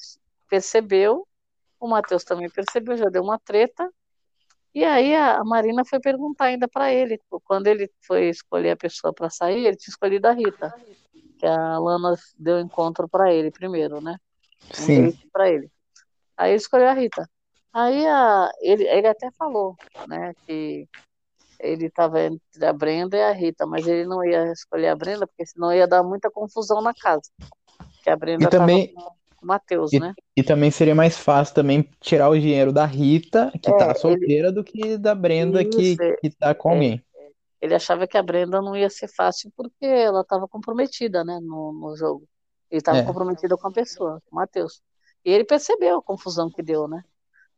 percebeu, o Matheus também percebeu, já deu uma treta. E aí a, a Marina foi perguntar ainda para ele, quando ele foi escolher a pessoa para sair, ele tinha escolhido a Rita, que a Lana deu encontro para ele primeiro, né? Um Sim. para ele. Aí ele escolheu a Rita. Aí a, ele, ele até falou, né, que ele estava entre a Brenda e a Rita, mas ele não ia escolher a Brenda, porque senão ia dar muita confusão na casa. Que a Brenda E também- o Matheus, né? E também seria mais fácil também tirar o dinheiro da Rita, que É, tá ele- solteira, do que da Brenda, que, Isso, é- que tá com alguém. Ele achava que a Brenda não ia ser fácil porque ela estava comprometida, né, no, no jogo. Ele estava É. comprometida com a pessoa, com o Matheus. E ele percebeu a confusão que deu, né?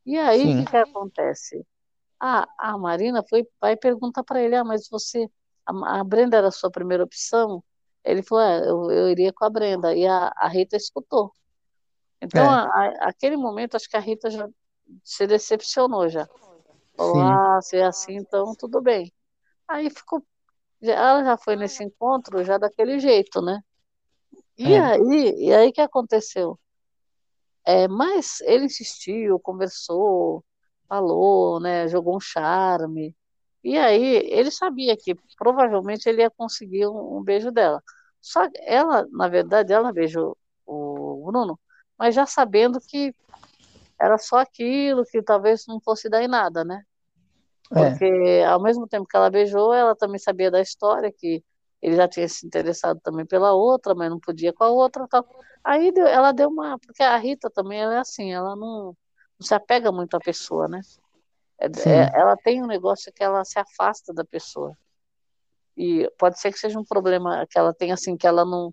E aí, o que que acontece? A, a Marina foi, vai perguntar para ele, ah, mas você, a, a Brenda era a sua primeira opção? Ele falou, é, eu, eu iria com a Brenda. E a, a Rita escutou. Então, É. a- a- aquele momento, acho que a Rita já se decepcionou já. Falou, Sim. ah, se é assim, então tudo bem. Aí ficou, já- ela já foi nesse encontro já daquele jeito, né? E É. aí, e aí que aconteceu? É, mas ele insistiu, conversou, falou, né, jogou um charme. E aí ele sabia que provavelmente ele ia conseguir um, um beijo dela. Só ela, na verdade, ela beijou o Bruno, mas já sabendo que era só aquilo, que talvez não fosse dar em nada, né? É. Porque ao mesmo tempo que ela beijou, ela também sabia da história, que ele já tinha se interessado também pela outra, mas não podia com a outra, tal. Aí deu- ela deu uma, porque a Rita também ela é assim, ela não, não se apega muito à pessoa, né? É- é- ela tem um negócio que ela se afasta da pessoa. E pode ser que seja um problema que ela tem assim, que ela não,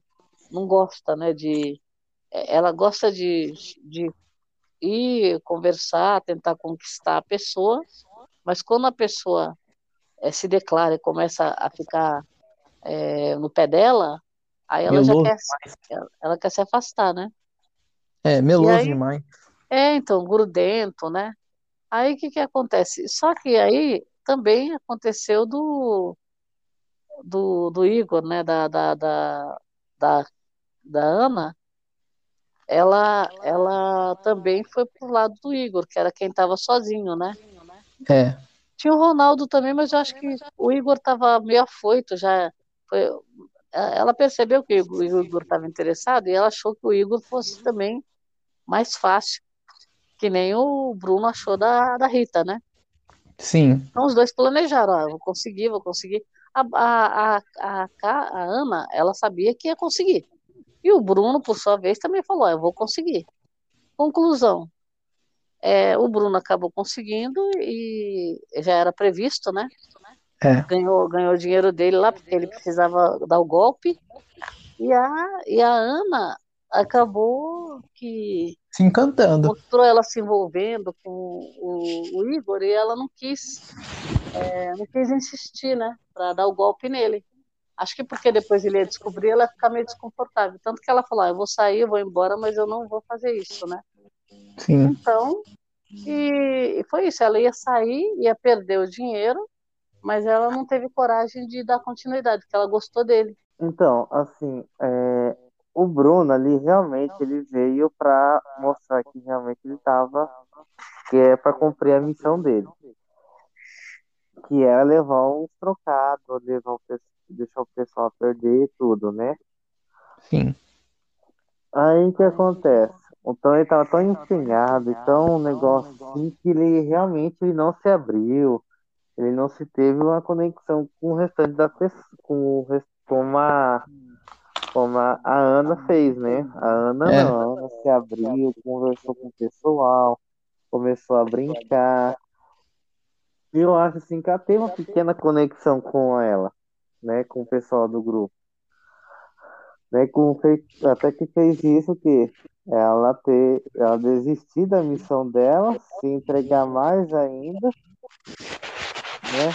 não gosta, né, de é, ela gosta de, de ir conversar, tentar conquistar a pessoa, mas quando a pessoa eh, se declara e começa a ficar eh, no pé dela, aí ela já Meloso quer, ela, ela quer se afastar, né? É, meloso aí- demais. É, então, grudento, né? Aí o que que acontece? Só que aí também aconteceu do, do, do Igor, né? Da, da, da, da, da Ana, ela, ela também foi pro lado do Igor, que era quem estava sozinho, né? É. Tinha o Ronaldo também, mas eu acho que o Igor estava meio afoito já. Foi- ela percebeu que o Igor estava interessado e ela achou que o Igor fosse também mais fácil, que nem o Bruno achou da, da Rita, né? Sim. Então os dois planejaram, ah, vou conseguir, vou conseguir. A, a, a, a, a Ana, ela sabia que ia conseguir. E o Bruno, por sua vez, também falou, ah, eu vou conseguir. Conclusão, é, o Bruno acabou conseguindo e já era previsto, né? É. Ganhou, ganhou o dinheiro dele lá, porque ele precisava dar o golpe. E a, e a Ana acabou que Se encantando. mostrou ela se envolvendo com o, o Igor e ela não quis, é, não quis insistir, né, para dar o golpe nele. Acho que porque depois ele ia descobrir, ela ia ficar meio desconfortável. Tanto que ela falou: ah, eu vou sair, eu vou embora, mas eu não vou fazer isso, né? Sim. Então, e, e foi isso. Ela ia sair, ia perder o dinheiro, mas ela não teve coragem de dar continuidade, porque ela gostou dele. Então, assim, é, o Bruno ali realmente ele veio para mostrar que realmente ele estava, que é para cumprir a missão dele, que era levar uns trocados, levar o, deixar o pessoal perder e tudo, né? Sim. Aí o que acontece? Então ele estava tão empenhado, e tão um negócio assim, que ele realmente ele não se abriu, ele não se teve uma conexão com o restante da pessoa, com o res- como a, como a, Ana fez, né? A Ana É. não, a Ana se abriu, conversou com o pessoal, começou a brincar. E eu acho assim que ela teve uma pequena conexão com ela, né? Com o pessoal do grupo. Né, com, até que fez isso que ela ter, ela desistir da missão dela, se entregar mais ainda, né?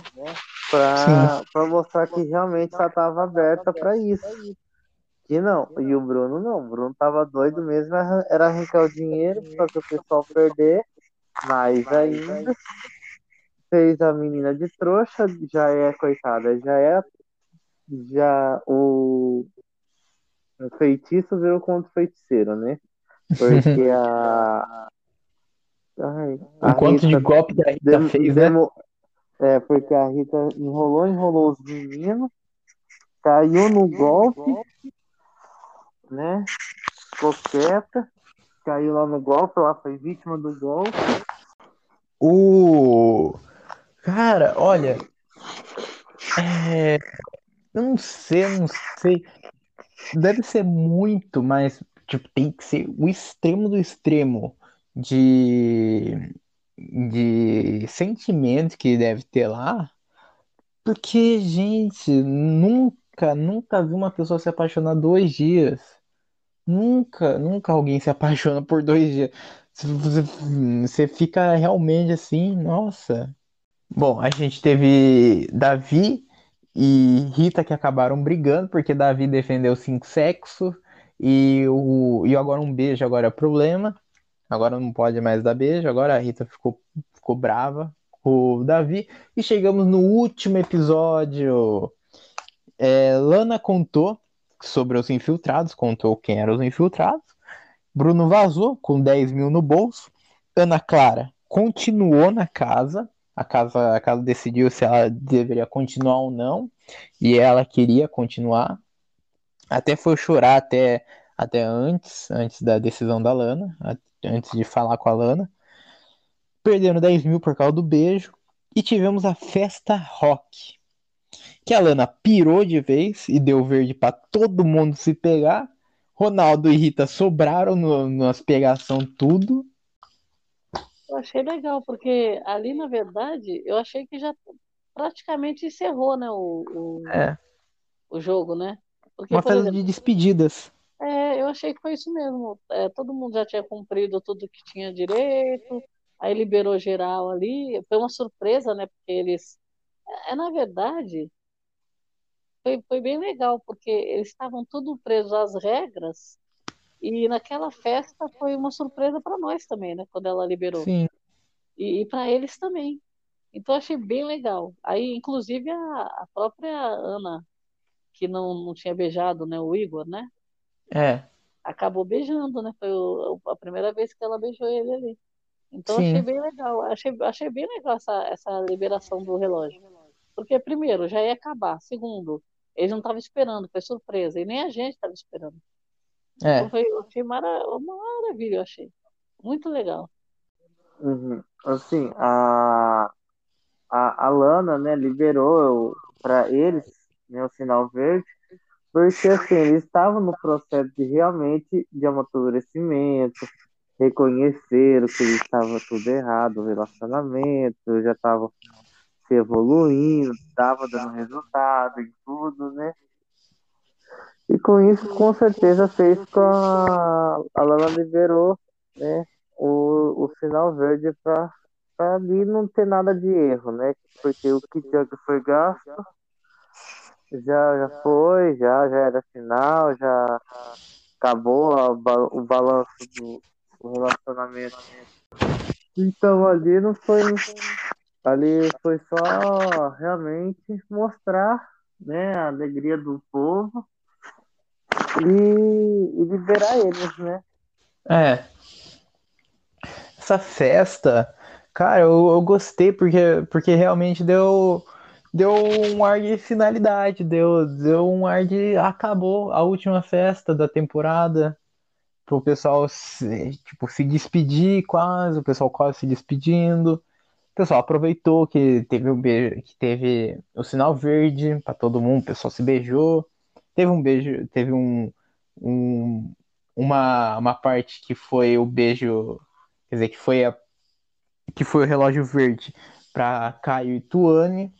Pra, pra mostrar que realmente ela estava aberta para isso. Que não, e o Bruno não, o Bruno tava doido mesmo, era arrancar o dinheiro, fazer o pessoal perder, mais ainda. Fez a menina de trouxa, já é, coitada, já é, já o, o feitiço veio contra o feiticeiro, né? Porque (laughs) a. Ai, O quanto de Rita golpe que a Rita fez, né? demo- É, porque a Rita enrolou, enrolou os meninos, caiu no golpe, né? Ficou caiu lá no golpe, ela foi vítima do golpe. O. Cara, olha. É. Eu não sei, eu não sei. Deve ser muito, mas tipo, tem que ser o extremo do extremo de, de sentimento que deve ter lá. Porque, gente, nunca, nunca vi uma pessoa se apaixonar dois dias. Nunca, nunca alguém se apaixona por dois dias. Você, fica realmente assim, nossa. Bom, a gente teve Davi e Rita que acabaram brigando porque Davi defendeu cinco sexos E, o, e agora um beijo agora é problema. Agora não pode mais dar beijo. Agora a Rita ficou, ficou brava com o Davi. E chegamos no último episódio. É, Lana contou sobre os infiltrados, contou quem eram os infiltrados. Bruno vazou com 10 mil no bolso. Ana Clara continuou na casa. A casa, a casa decidiu se ela deveria continuar ou não. E ela queria continuar. Até foi chorar até, até antes, antes da decisão da Lana, antes de falar com a Lana. Perdendo 10 mil por causa do beijo. E tivemos a festa rock. Que a Lana pirou de vez e deu verde para todo mundo se pegar. Ronaldo e Rita sobraram no, nas pegação tudo. Eu achei legal, porque ali, na verdade, eu achei que já praticamente encerrou, né, o, o, É, o jogo, né? Porque, uma festa exemplo, de despedidas. É, eu achei que foi isso mesmo. É, todo mundo já tinha cumprido tudo que tinha direito, aí liberou geral ali. Foi uma surpresa, né? Porque eles. É, na verdade, foi, foi bem legal, porque eles estavam tudo presos às regras, e naquela festa foi uma surpresa para nós também, né? Quando ela liberou. Sim, E, e para eles também. Então, eu achei bem legal. Aí, inclusive, a, a própria Ana, que não, não tinha beijado, né, o Igor, né? É, Acabou beijando, né? Foi o- a primeira vez que ela beijou ele ali. Então, achei sim, bem legal. Achei, achei bem legal essa, essa liberação do relógio. Porque, primeiro, já ia acabar. Segundo, eles não estavam esperando, foi surpresa. E nem a gente estava esperando. Então, é, foi, eu achei mara, uma maravilha, eu achei. Muito legal. Uhum. Assim, a, a, a Lana, né, liberou para eles, né, o sinal verde, porque assim, eles estavam no processo de realmente de amadurecimento, reconheceram que eles estavam tudo errado, o relacionamento, já estavam se evoluindo, estava dando resultado em tudo, né? E com isso, com certeza, fez com a, a Lana liberou, né, o, o sinal verde para ali não ter nada de erro, né? Porque o que foi gasto já, já foi, já, já era final, já acabou a o balanço do, do relacionamento. Então ali não foi. Ali foi só realmente mostrar né, a alegria do povo e, e liberar eles, né? é. Essa festa, cara, eu, eu gostei porque, porque realmente deu, deu um ar de finalidade, deu, deu um ar de acabou a última festa da temporada, pro pessoal se, tipo, se despedir quase, o pessoal quase se despedindo. O pessoal aproveitou que teve um beijo, que teve o sinal verde para todo mundo, o pessoal se beijou. Teve um beijo, teve um, um uma, uma parte que foi o beijo, quer dizer, que foi a, que foi o relógio verde para Caio e Tuane,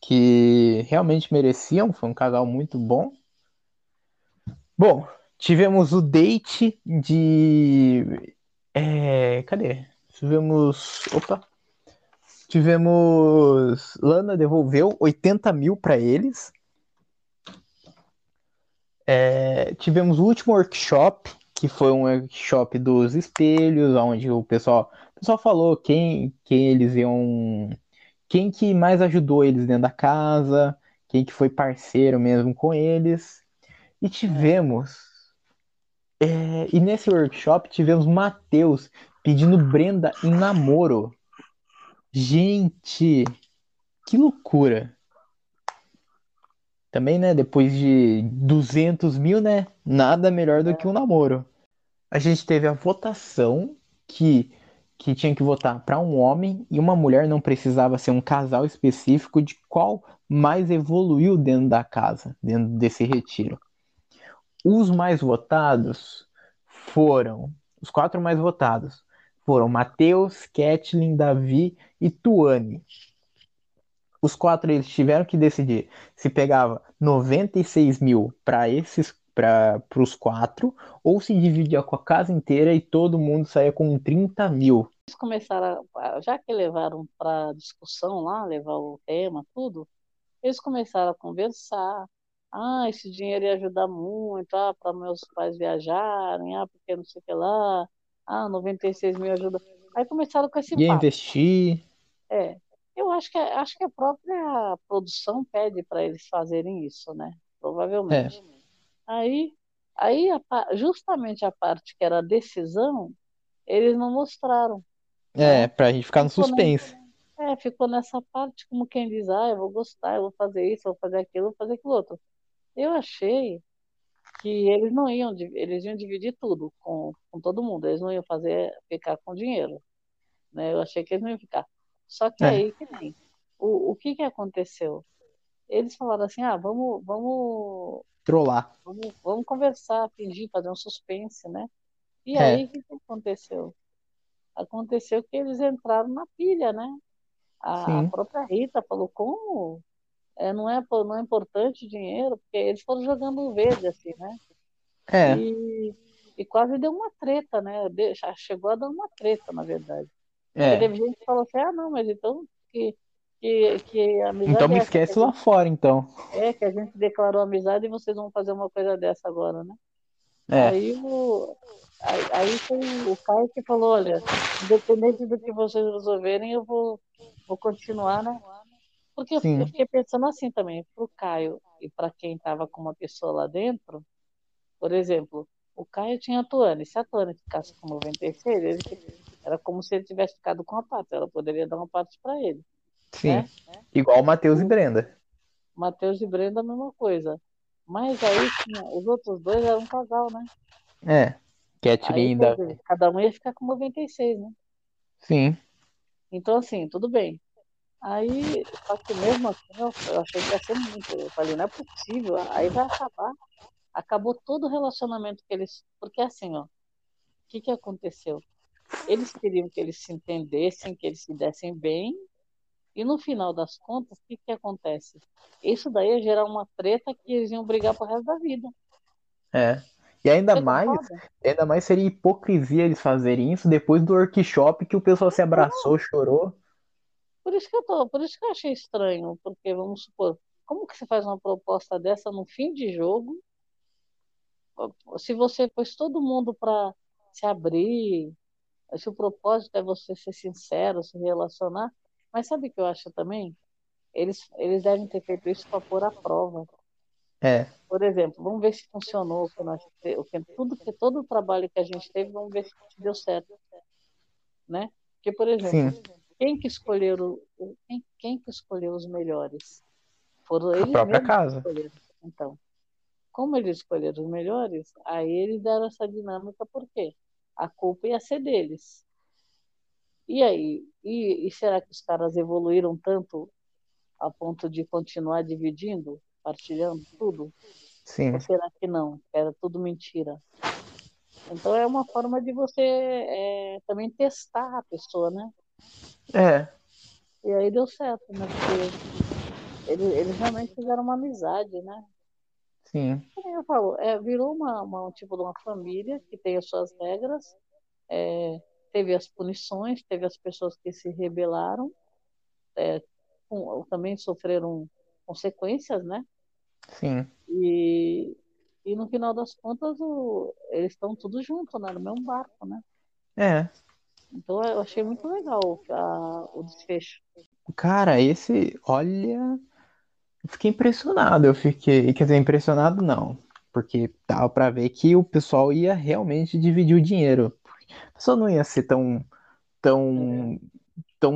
que realmente mereciam, foi um casal muito bom. Bom, tivemos o date de é, cadê? Tivemos, opa, Tivemos. Lana devolveu 80 mil para eles. É, tivemos o último workshop, que foi um workshop dos espelhos, onde o pessoal, o pessoal falou quem, quem eles iam. Quem que mais ajudou eles dentro da casa, quem que foi parceiro mesmo com eles. E tivemos. é, e nesse workshop tivemos Matheus pedindo Brenda em namoro. Gente, que loucura. Também, né? Depois de 200 mil, né? Nada melhor do que um namoro. A gente teve a votação que, que tinha que votar para um homem e uma mulher, não precisava ser um casal específico de qual mais evoluiu dentro da casa, dentro desse retiro. Os mais votados foram, os quatro mais votados foram Matheus, Kathleen, Davi e Tuane. Os quatro eles tiveram que decidir se pegava 96 mil para esses para os quatro ou se dividia com a casa inteira e todo mundo saía com 30 mil. Eles começaram, a- já que levaram para discussão lá, levar o tema, tudo, eles começaram a conversar, ah, esse dinheiro ia ajudar muito, ah, para meus pais viajarem, ah, porque não sei o que lá, ah, 96 mil ajuda. Aí começaram com esse Ia papo. investir. É, eu acho que, acho que a própria produção pede para eles fazerem isso, né? Provavelmente. Aí, aí a justamente a parte que era a decisão, eles não mostraram. É, pra gente ficar no Ficou, né? suspense. É, ficou nessa parte como quem diz, ah, eu vou gostar, eu vou fazer isso, eu vou fazer aquilo, eu vou fazer aquilo outro. Eu achei que eles não iam, eles iam dividir tudo com, com todo mundo, eles não iam fazer, ficar com dinheiro, né? Eu achei que eles não iam ficar. Só que É. aí que nem, o, o que que aconteceu? Eles falaram assim, ah, vamos, vamos, Trollar. vamos, vamos conversar, fingir, fazer um suspense, né? E É. aí, o que aconteceu? Aconteceu que eles entraram na pilha, né? A, a própria Rita falou, como? É, não é, não é importante o dinheiro, porque eles foram jogando verde, assim, né? É, E, e quase deu uma treta, né? De- chegou a dar uma treta, na verdade. Porque é. teve gente que falou assim, ah, não, mas então que, que, que amizade Então me é a esquece lá gente, fora, então. é, que a gente declarou amizade e vocês vão fazer uma coisa dessa agora, né? É, Aí, o, aí, aí foi o Caio que falou, olha, independente do que vocês resolverem, eu vou, vou continuar, né? Porque eu, sim. eu fiquei pensando assim também, pro Caio e para quem estava com uma pessoa lá dentro, por exemplo, o Caio tinha a Tuane, se a Tuane ficasse com 96, ele, era como se ele tivesse ficado com a parte, ela poderia dar uma parte para ele, Sim. né? Igual Matheus e Brenda. Matheus e Brenda, a mesma coisa. Mas aí tinha, os outros dois eram um casal, né? É. Aí, Kathleen quer ainda. dizer, cada um ia ficar com 96, né? Sim. Então, assim, tudo bem. Aí, só que mesmo assim, eu, eu achei que ia ser muito. Eu falei, não é possível. Aí vai acabar. Acabou todo o relacionamento que eles. Porque assim, ó, o que que aconteceu? Eles queriam que eles se entendessem, que eles se dessem bem, e no final das contas, o que que acontece? Isso daí ia gerar uma treta que eles iam brigar pro resto da vida. É. E ainda Você mais, concorda? ainda mais seria hipocrisia eles fazerem isso depois do workshop que o pessoal se abraçou, chorou. Por isso que eu tô, por isso que eu achei estranho, porque vamos supor, como que você faz uma proposta dessa no fim de jogo? Se você pôs todo mundo para se abrir, se o propósito é você ser sincero, se relacionar, mas sabe o que eu acho também? Eles, eles devem ter feito isso para pôr à prova. É, Por exemplo, vamos ver se funcionou o que nós, o que, tudo que todo o trabalho que a gente teve, vamos ver se deu certo, né? Porque, por exemplo, sim. quem que escolheram, o- quem, quem que escolheu os melhores? Foram A eles própria mesmos que casa. Então, como eles escolheram os melhores, aí eles deram essa dinâmica, por quê? A culpa ia ser deles. E aí? E, e será que os caras evoluíram tanto a ponto de continuar dividindo, partilhando tudo? Sim. Ou será que não? Era tudo mentira. Então é uma forma de você é, também testar a pessoa, né? É, E aí deu certo, né? Porque eles, eles realmente fizeram uma amizade, né? sim. Como eu falo, é, virou uma, uma- um tipo de uma família que tem as suas regras, é, teve as punições, teve as pessoas que se rebelaram, é, com- também sofreram consequências, né? Sim. E, e no final das contas, o- eles estão tudo junto, né? No mesmo barco, né? É. Então eu achei muito legal a- o desfecho. Cara, esse, olha, eu fiquei impressionado. Eu fiquei, quer dizer, impressionado não, porque dava pra ver que o pessoal ia realmente dividir o dinheiro. A pessoa não ia ser tão, tão, tão,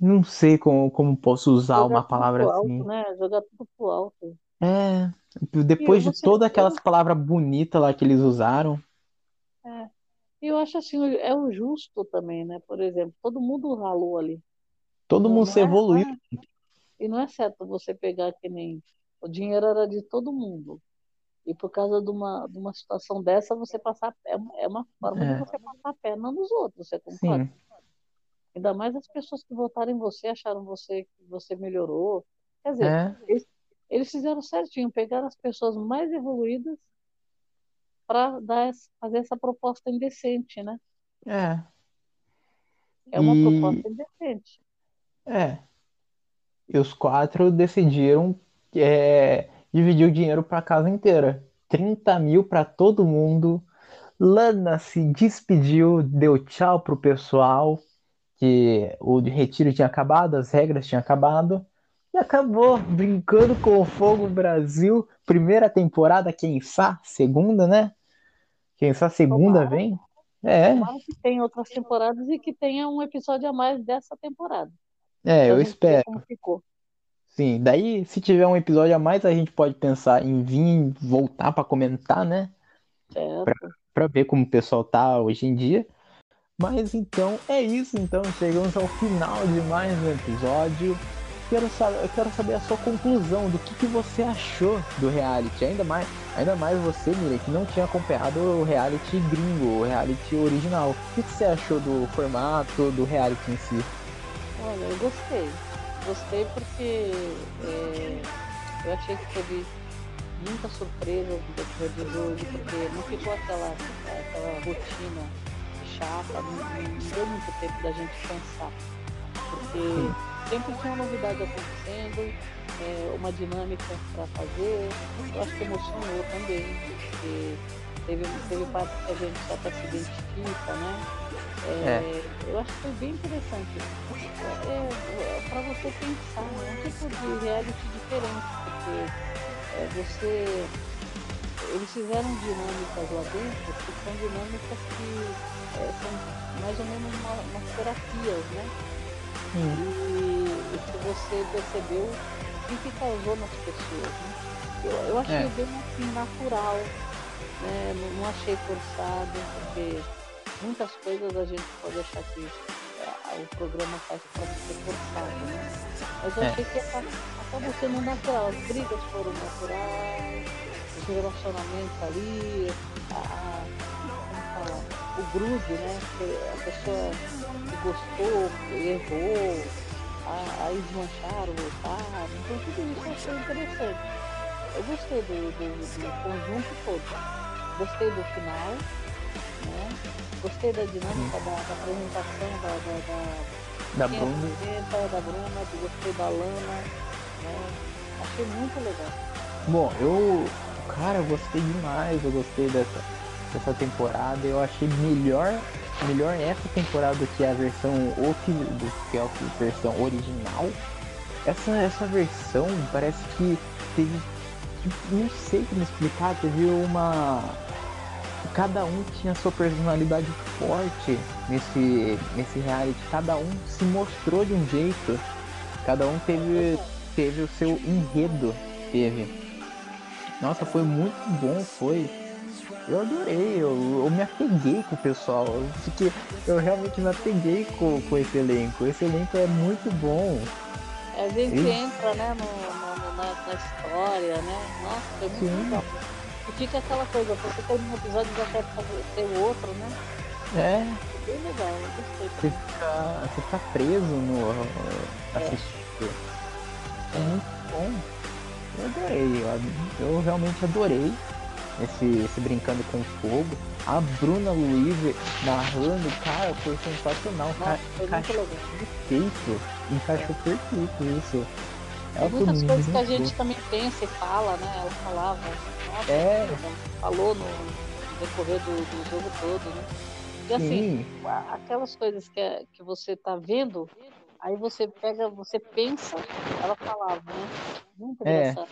não sei como, como posso usar Jogar uma palavra alto, assim. né? Jogar tudo pro alto. É, depois de todas aquelas palavras bonitas lá que eles usaram. E eu acho assim, é o justo também, né? Por exemplo, todo mundo ralou ali. Todo mundo se é- evoluiu. é- e não é certo você pegar que nem. O dinheiro era de todo mundo. E por causa de uma, de uma situação dessa, você passar. É uma, é uma forma É. de você passar a perna nos outros, você concorda? Sim, Ainda mais as pessoas que votaram em você, acharam você que você melhorou. Quer dizer, é, eles fizeram certinho, pegaram as pessoas mais evoluídas para fazer essa proposta indecente, né? é, É uma E- proposta indecente. é. E os quatro decidiram é, dividiu dinheiro pra casa inteira. 30 mil pra todo mundo. Lana se despediu, deu tchau pro pessoal, que o retiro tinha acabado, as regras tinham acabado. E acabou brincando com o Fogo Brasil. Primeira temporada, quem sabe? Segunda, né? Quem sabe segunda Tomara. vem? É, Tomara que tenha outras temporadas e que tenha um episódio a mais dessa temporada. é, eu espero. como ficou. Sim, daí se tiver um episódio a mais, a gente pode pensar em vir voltar pra comentar, né? Certo. Pra ver como o pessoal tá hoje em dia. Mas então é isso, então chegamos ao final de mais um episódio. Quero saber, eu quero saber a sua conclusão do que, que você achou do reality, ainda mais, ainda mais você, Miriam, que não tinha acompanhado o reality gringo, o reality original. O que, que você achou do formato, do reality em si? Olha, eu gostei. Gostei porque é, eu achei que teve muita surpresa no decorrer do jogo, porque não ficou aquela, aquela rotina chata, não, não deu muito tempo da gente pensar. Porque sempre tinha uma novidade acontecendo, é, uma dinâmica para fazer. Eu acho que emocionou também, porque teve, teve parte que a gente até se identifica, né? É, Eu acho que foi bem interessante. É, para você pensar, né? um tipo de reality diferente, porque é, você. Eles fizeram dinâmicas lá dentro que são dinâmicas que é, são mais ou menos uma, umas terapias, né? E, e que você percebeu o que causou nas pessoas. Né? Eu, eu achei É. bem assim, natural, né? não, não achei forçado, porque muitas coisas a gente pode achar que ah, o programa faz para ser forçado, né? Mas eu É. achei que aca- acabou sendo natural, as brigas foram naturais, os relacionamentos ali, a, a- o grude, né? Que a pessoa gostou, errou, a- aí desmancharam, voltaram. Então tudo isso eu achei interessante. Eu gostei do, do, do conjunto todo. Gostei do final, né? Gostei da dinâmica da, da apresentação da, da, da, Da quem Bruna? apresenta, da Bruna, gostei da Lana, né? Achei muito legal. Bom, eu. Cara, eu gostei demais, eu gostei dessa, dessa temporada. Eu achei melhor, melhor essa temporada do que a versão do que a versão original. Essa, essa versão parece que teve. Não sei como explicar, teve uma. Cada um tinha sua personalidade forte nesse, nesse reality. Cada um se mostrou de um jeito. Cada um teve, teve o seu enredo. Teve. Nossa, foi muito bom, foi. Eu adorei, eu, eu me apeguei com o pessoal. Eu fiquei. Eu realmente me apeguei com, com esse elenco. Esse elenco é muito bom. A gente entra, né, no, no- na, na história, né? Nossa, foi muito Sim. legal. E fica aquela coisa, você termina um episódio e já quer fazer, ter o outro, né? É, Bem legal, eu gostei. você fica, você fica preso no assistindo. É muito bom. Eu adorei, eu, eu realmente adorei esse, esse Brincando com Fogo. A Bruna Luiz narrando, cara, foi sensacional. Nossa, Ca- foi encaixou perfeito. Encaixou perfeito isso. Tem Ela muitas coisas que a muito gente também pensa e fala, né? Ela falava, nossa, É. falou no decorrer do, do jogo todo, né? E assim, Sim, a- aquelas coisas que, é- que você tá vendo, aí você pega, você pensa, ela falava, né? Muito É. engraçado.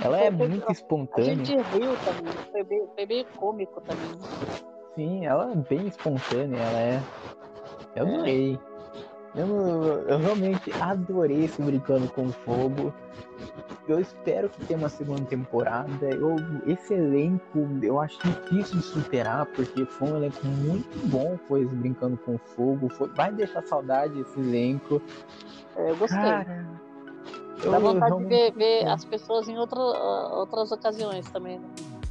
Ela foi- é foi- muito A espontânea. gente riu também, foi bem, foi bem cômico também. né? Sim, ela é bem espontânea, ela é. Eu adorei. Eu, eu realmente adorei esse Brincando com Fogo. Eu espero que tenha uma segunda temporada. Eu, esse elenco eu acho difícil de superar, porque foi um elenco muito bom, foi esse Brincando com Fogo. Foi, vai deixar saudade esse elenco. É, Eu gostei. Cara, eu Dá vontade de realmente ver, ver as pessoas em outra, outras ocasiões também. né?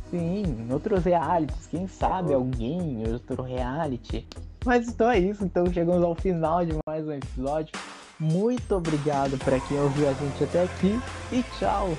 Sim, em outros realities, quem sabe alguém em outro reality. Mas então é isso, então chegamos ao final de mais um episódio. Muito obrigado para quem ouviu a gente até aqui e tchau!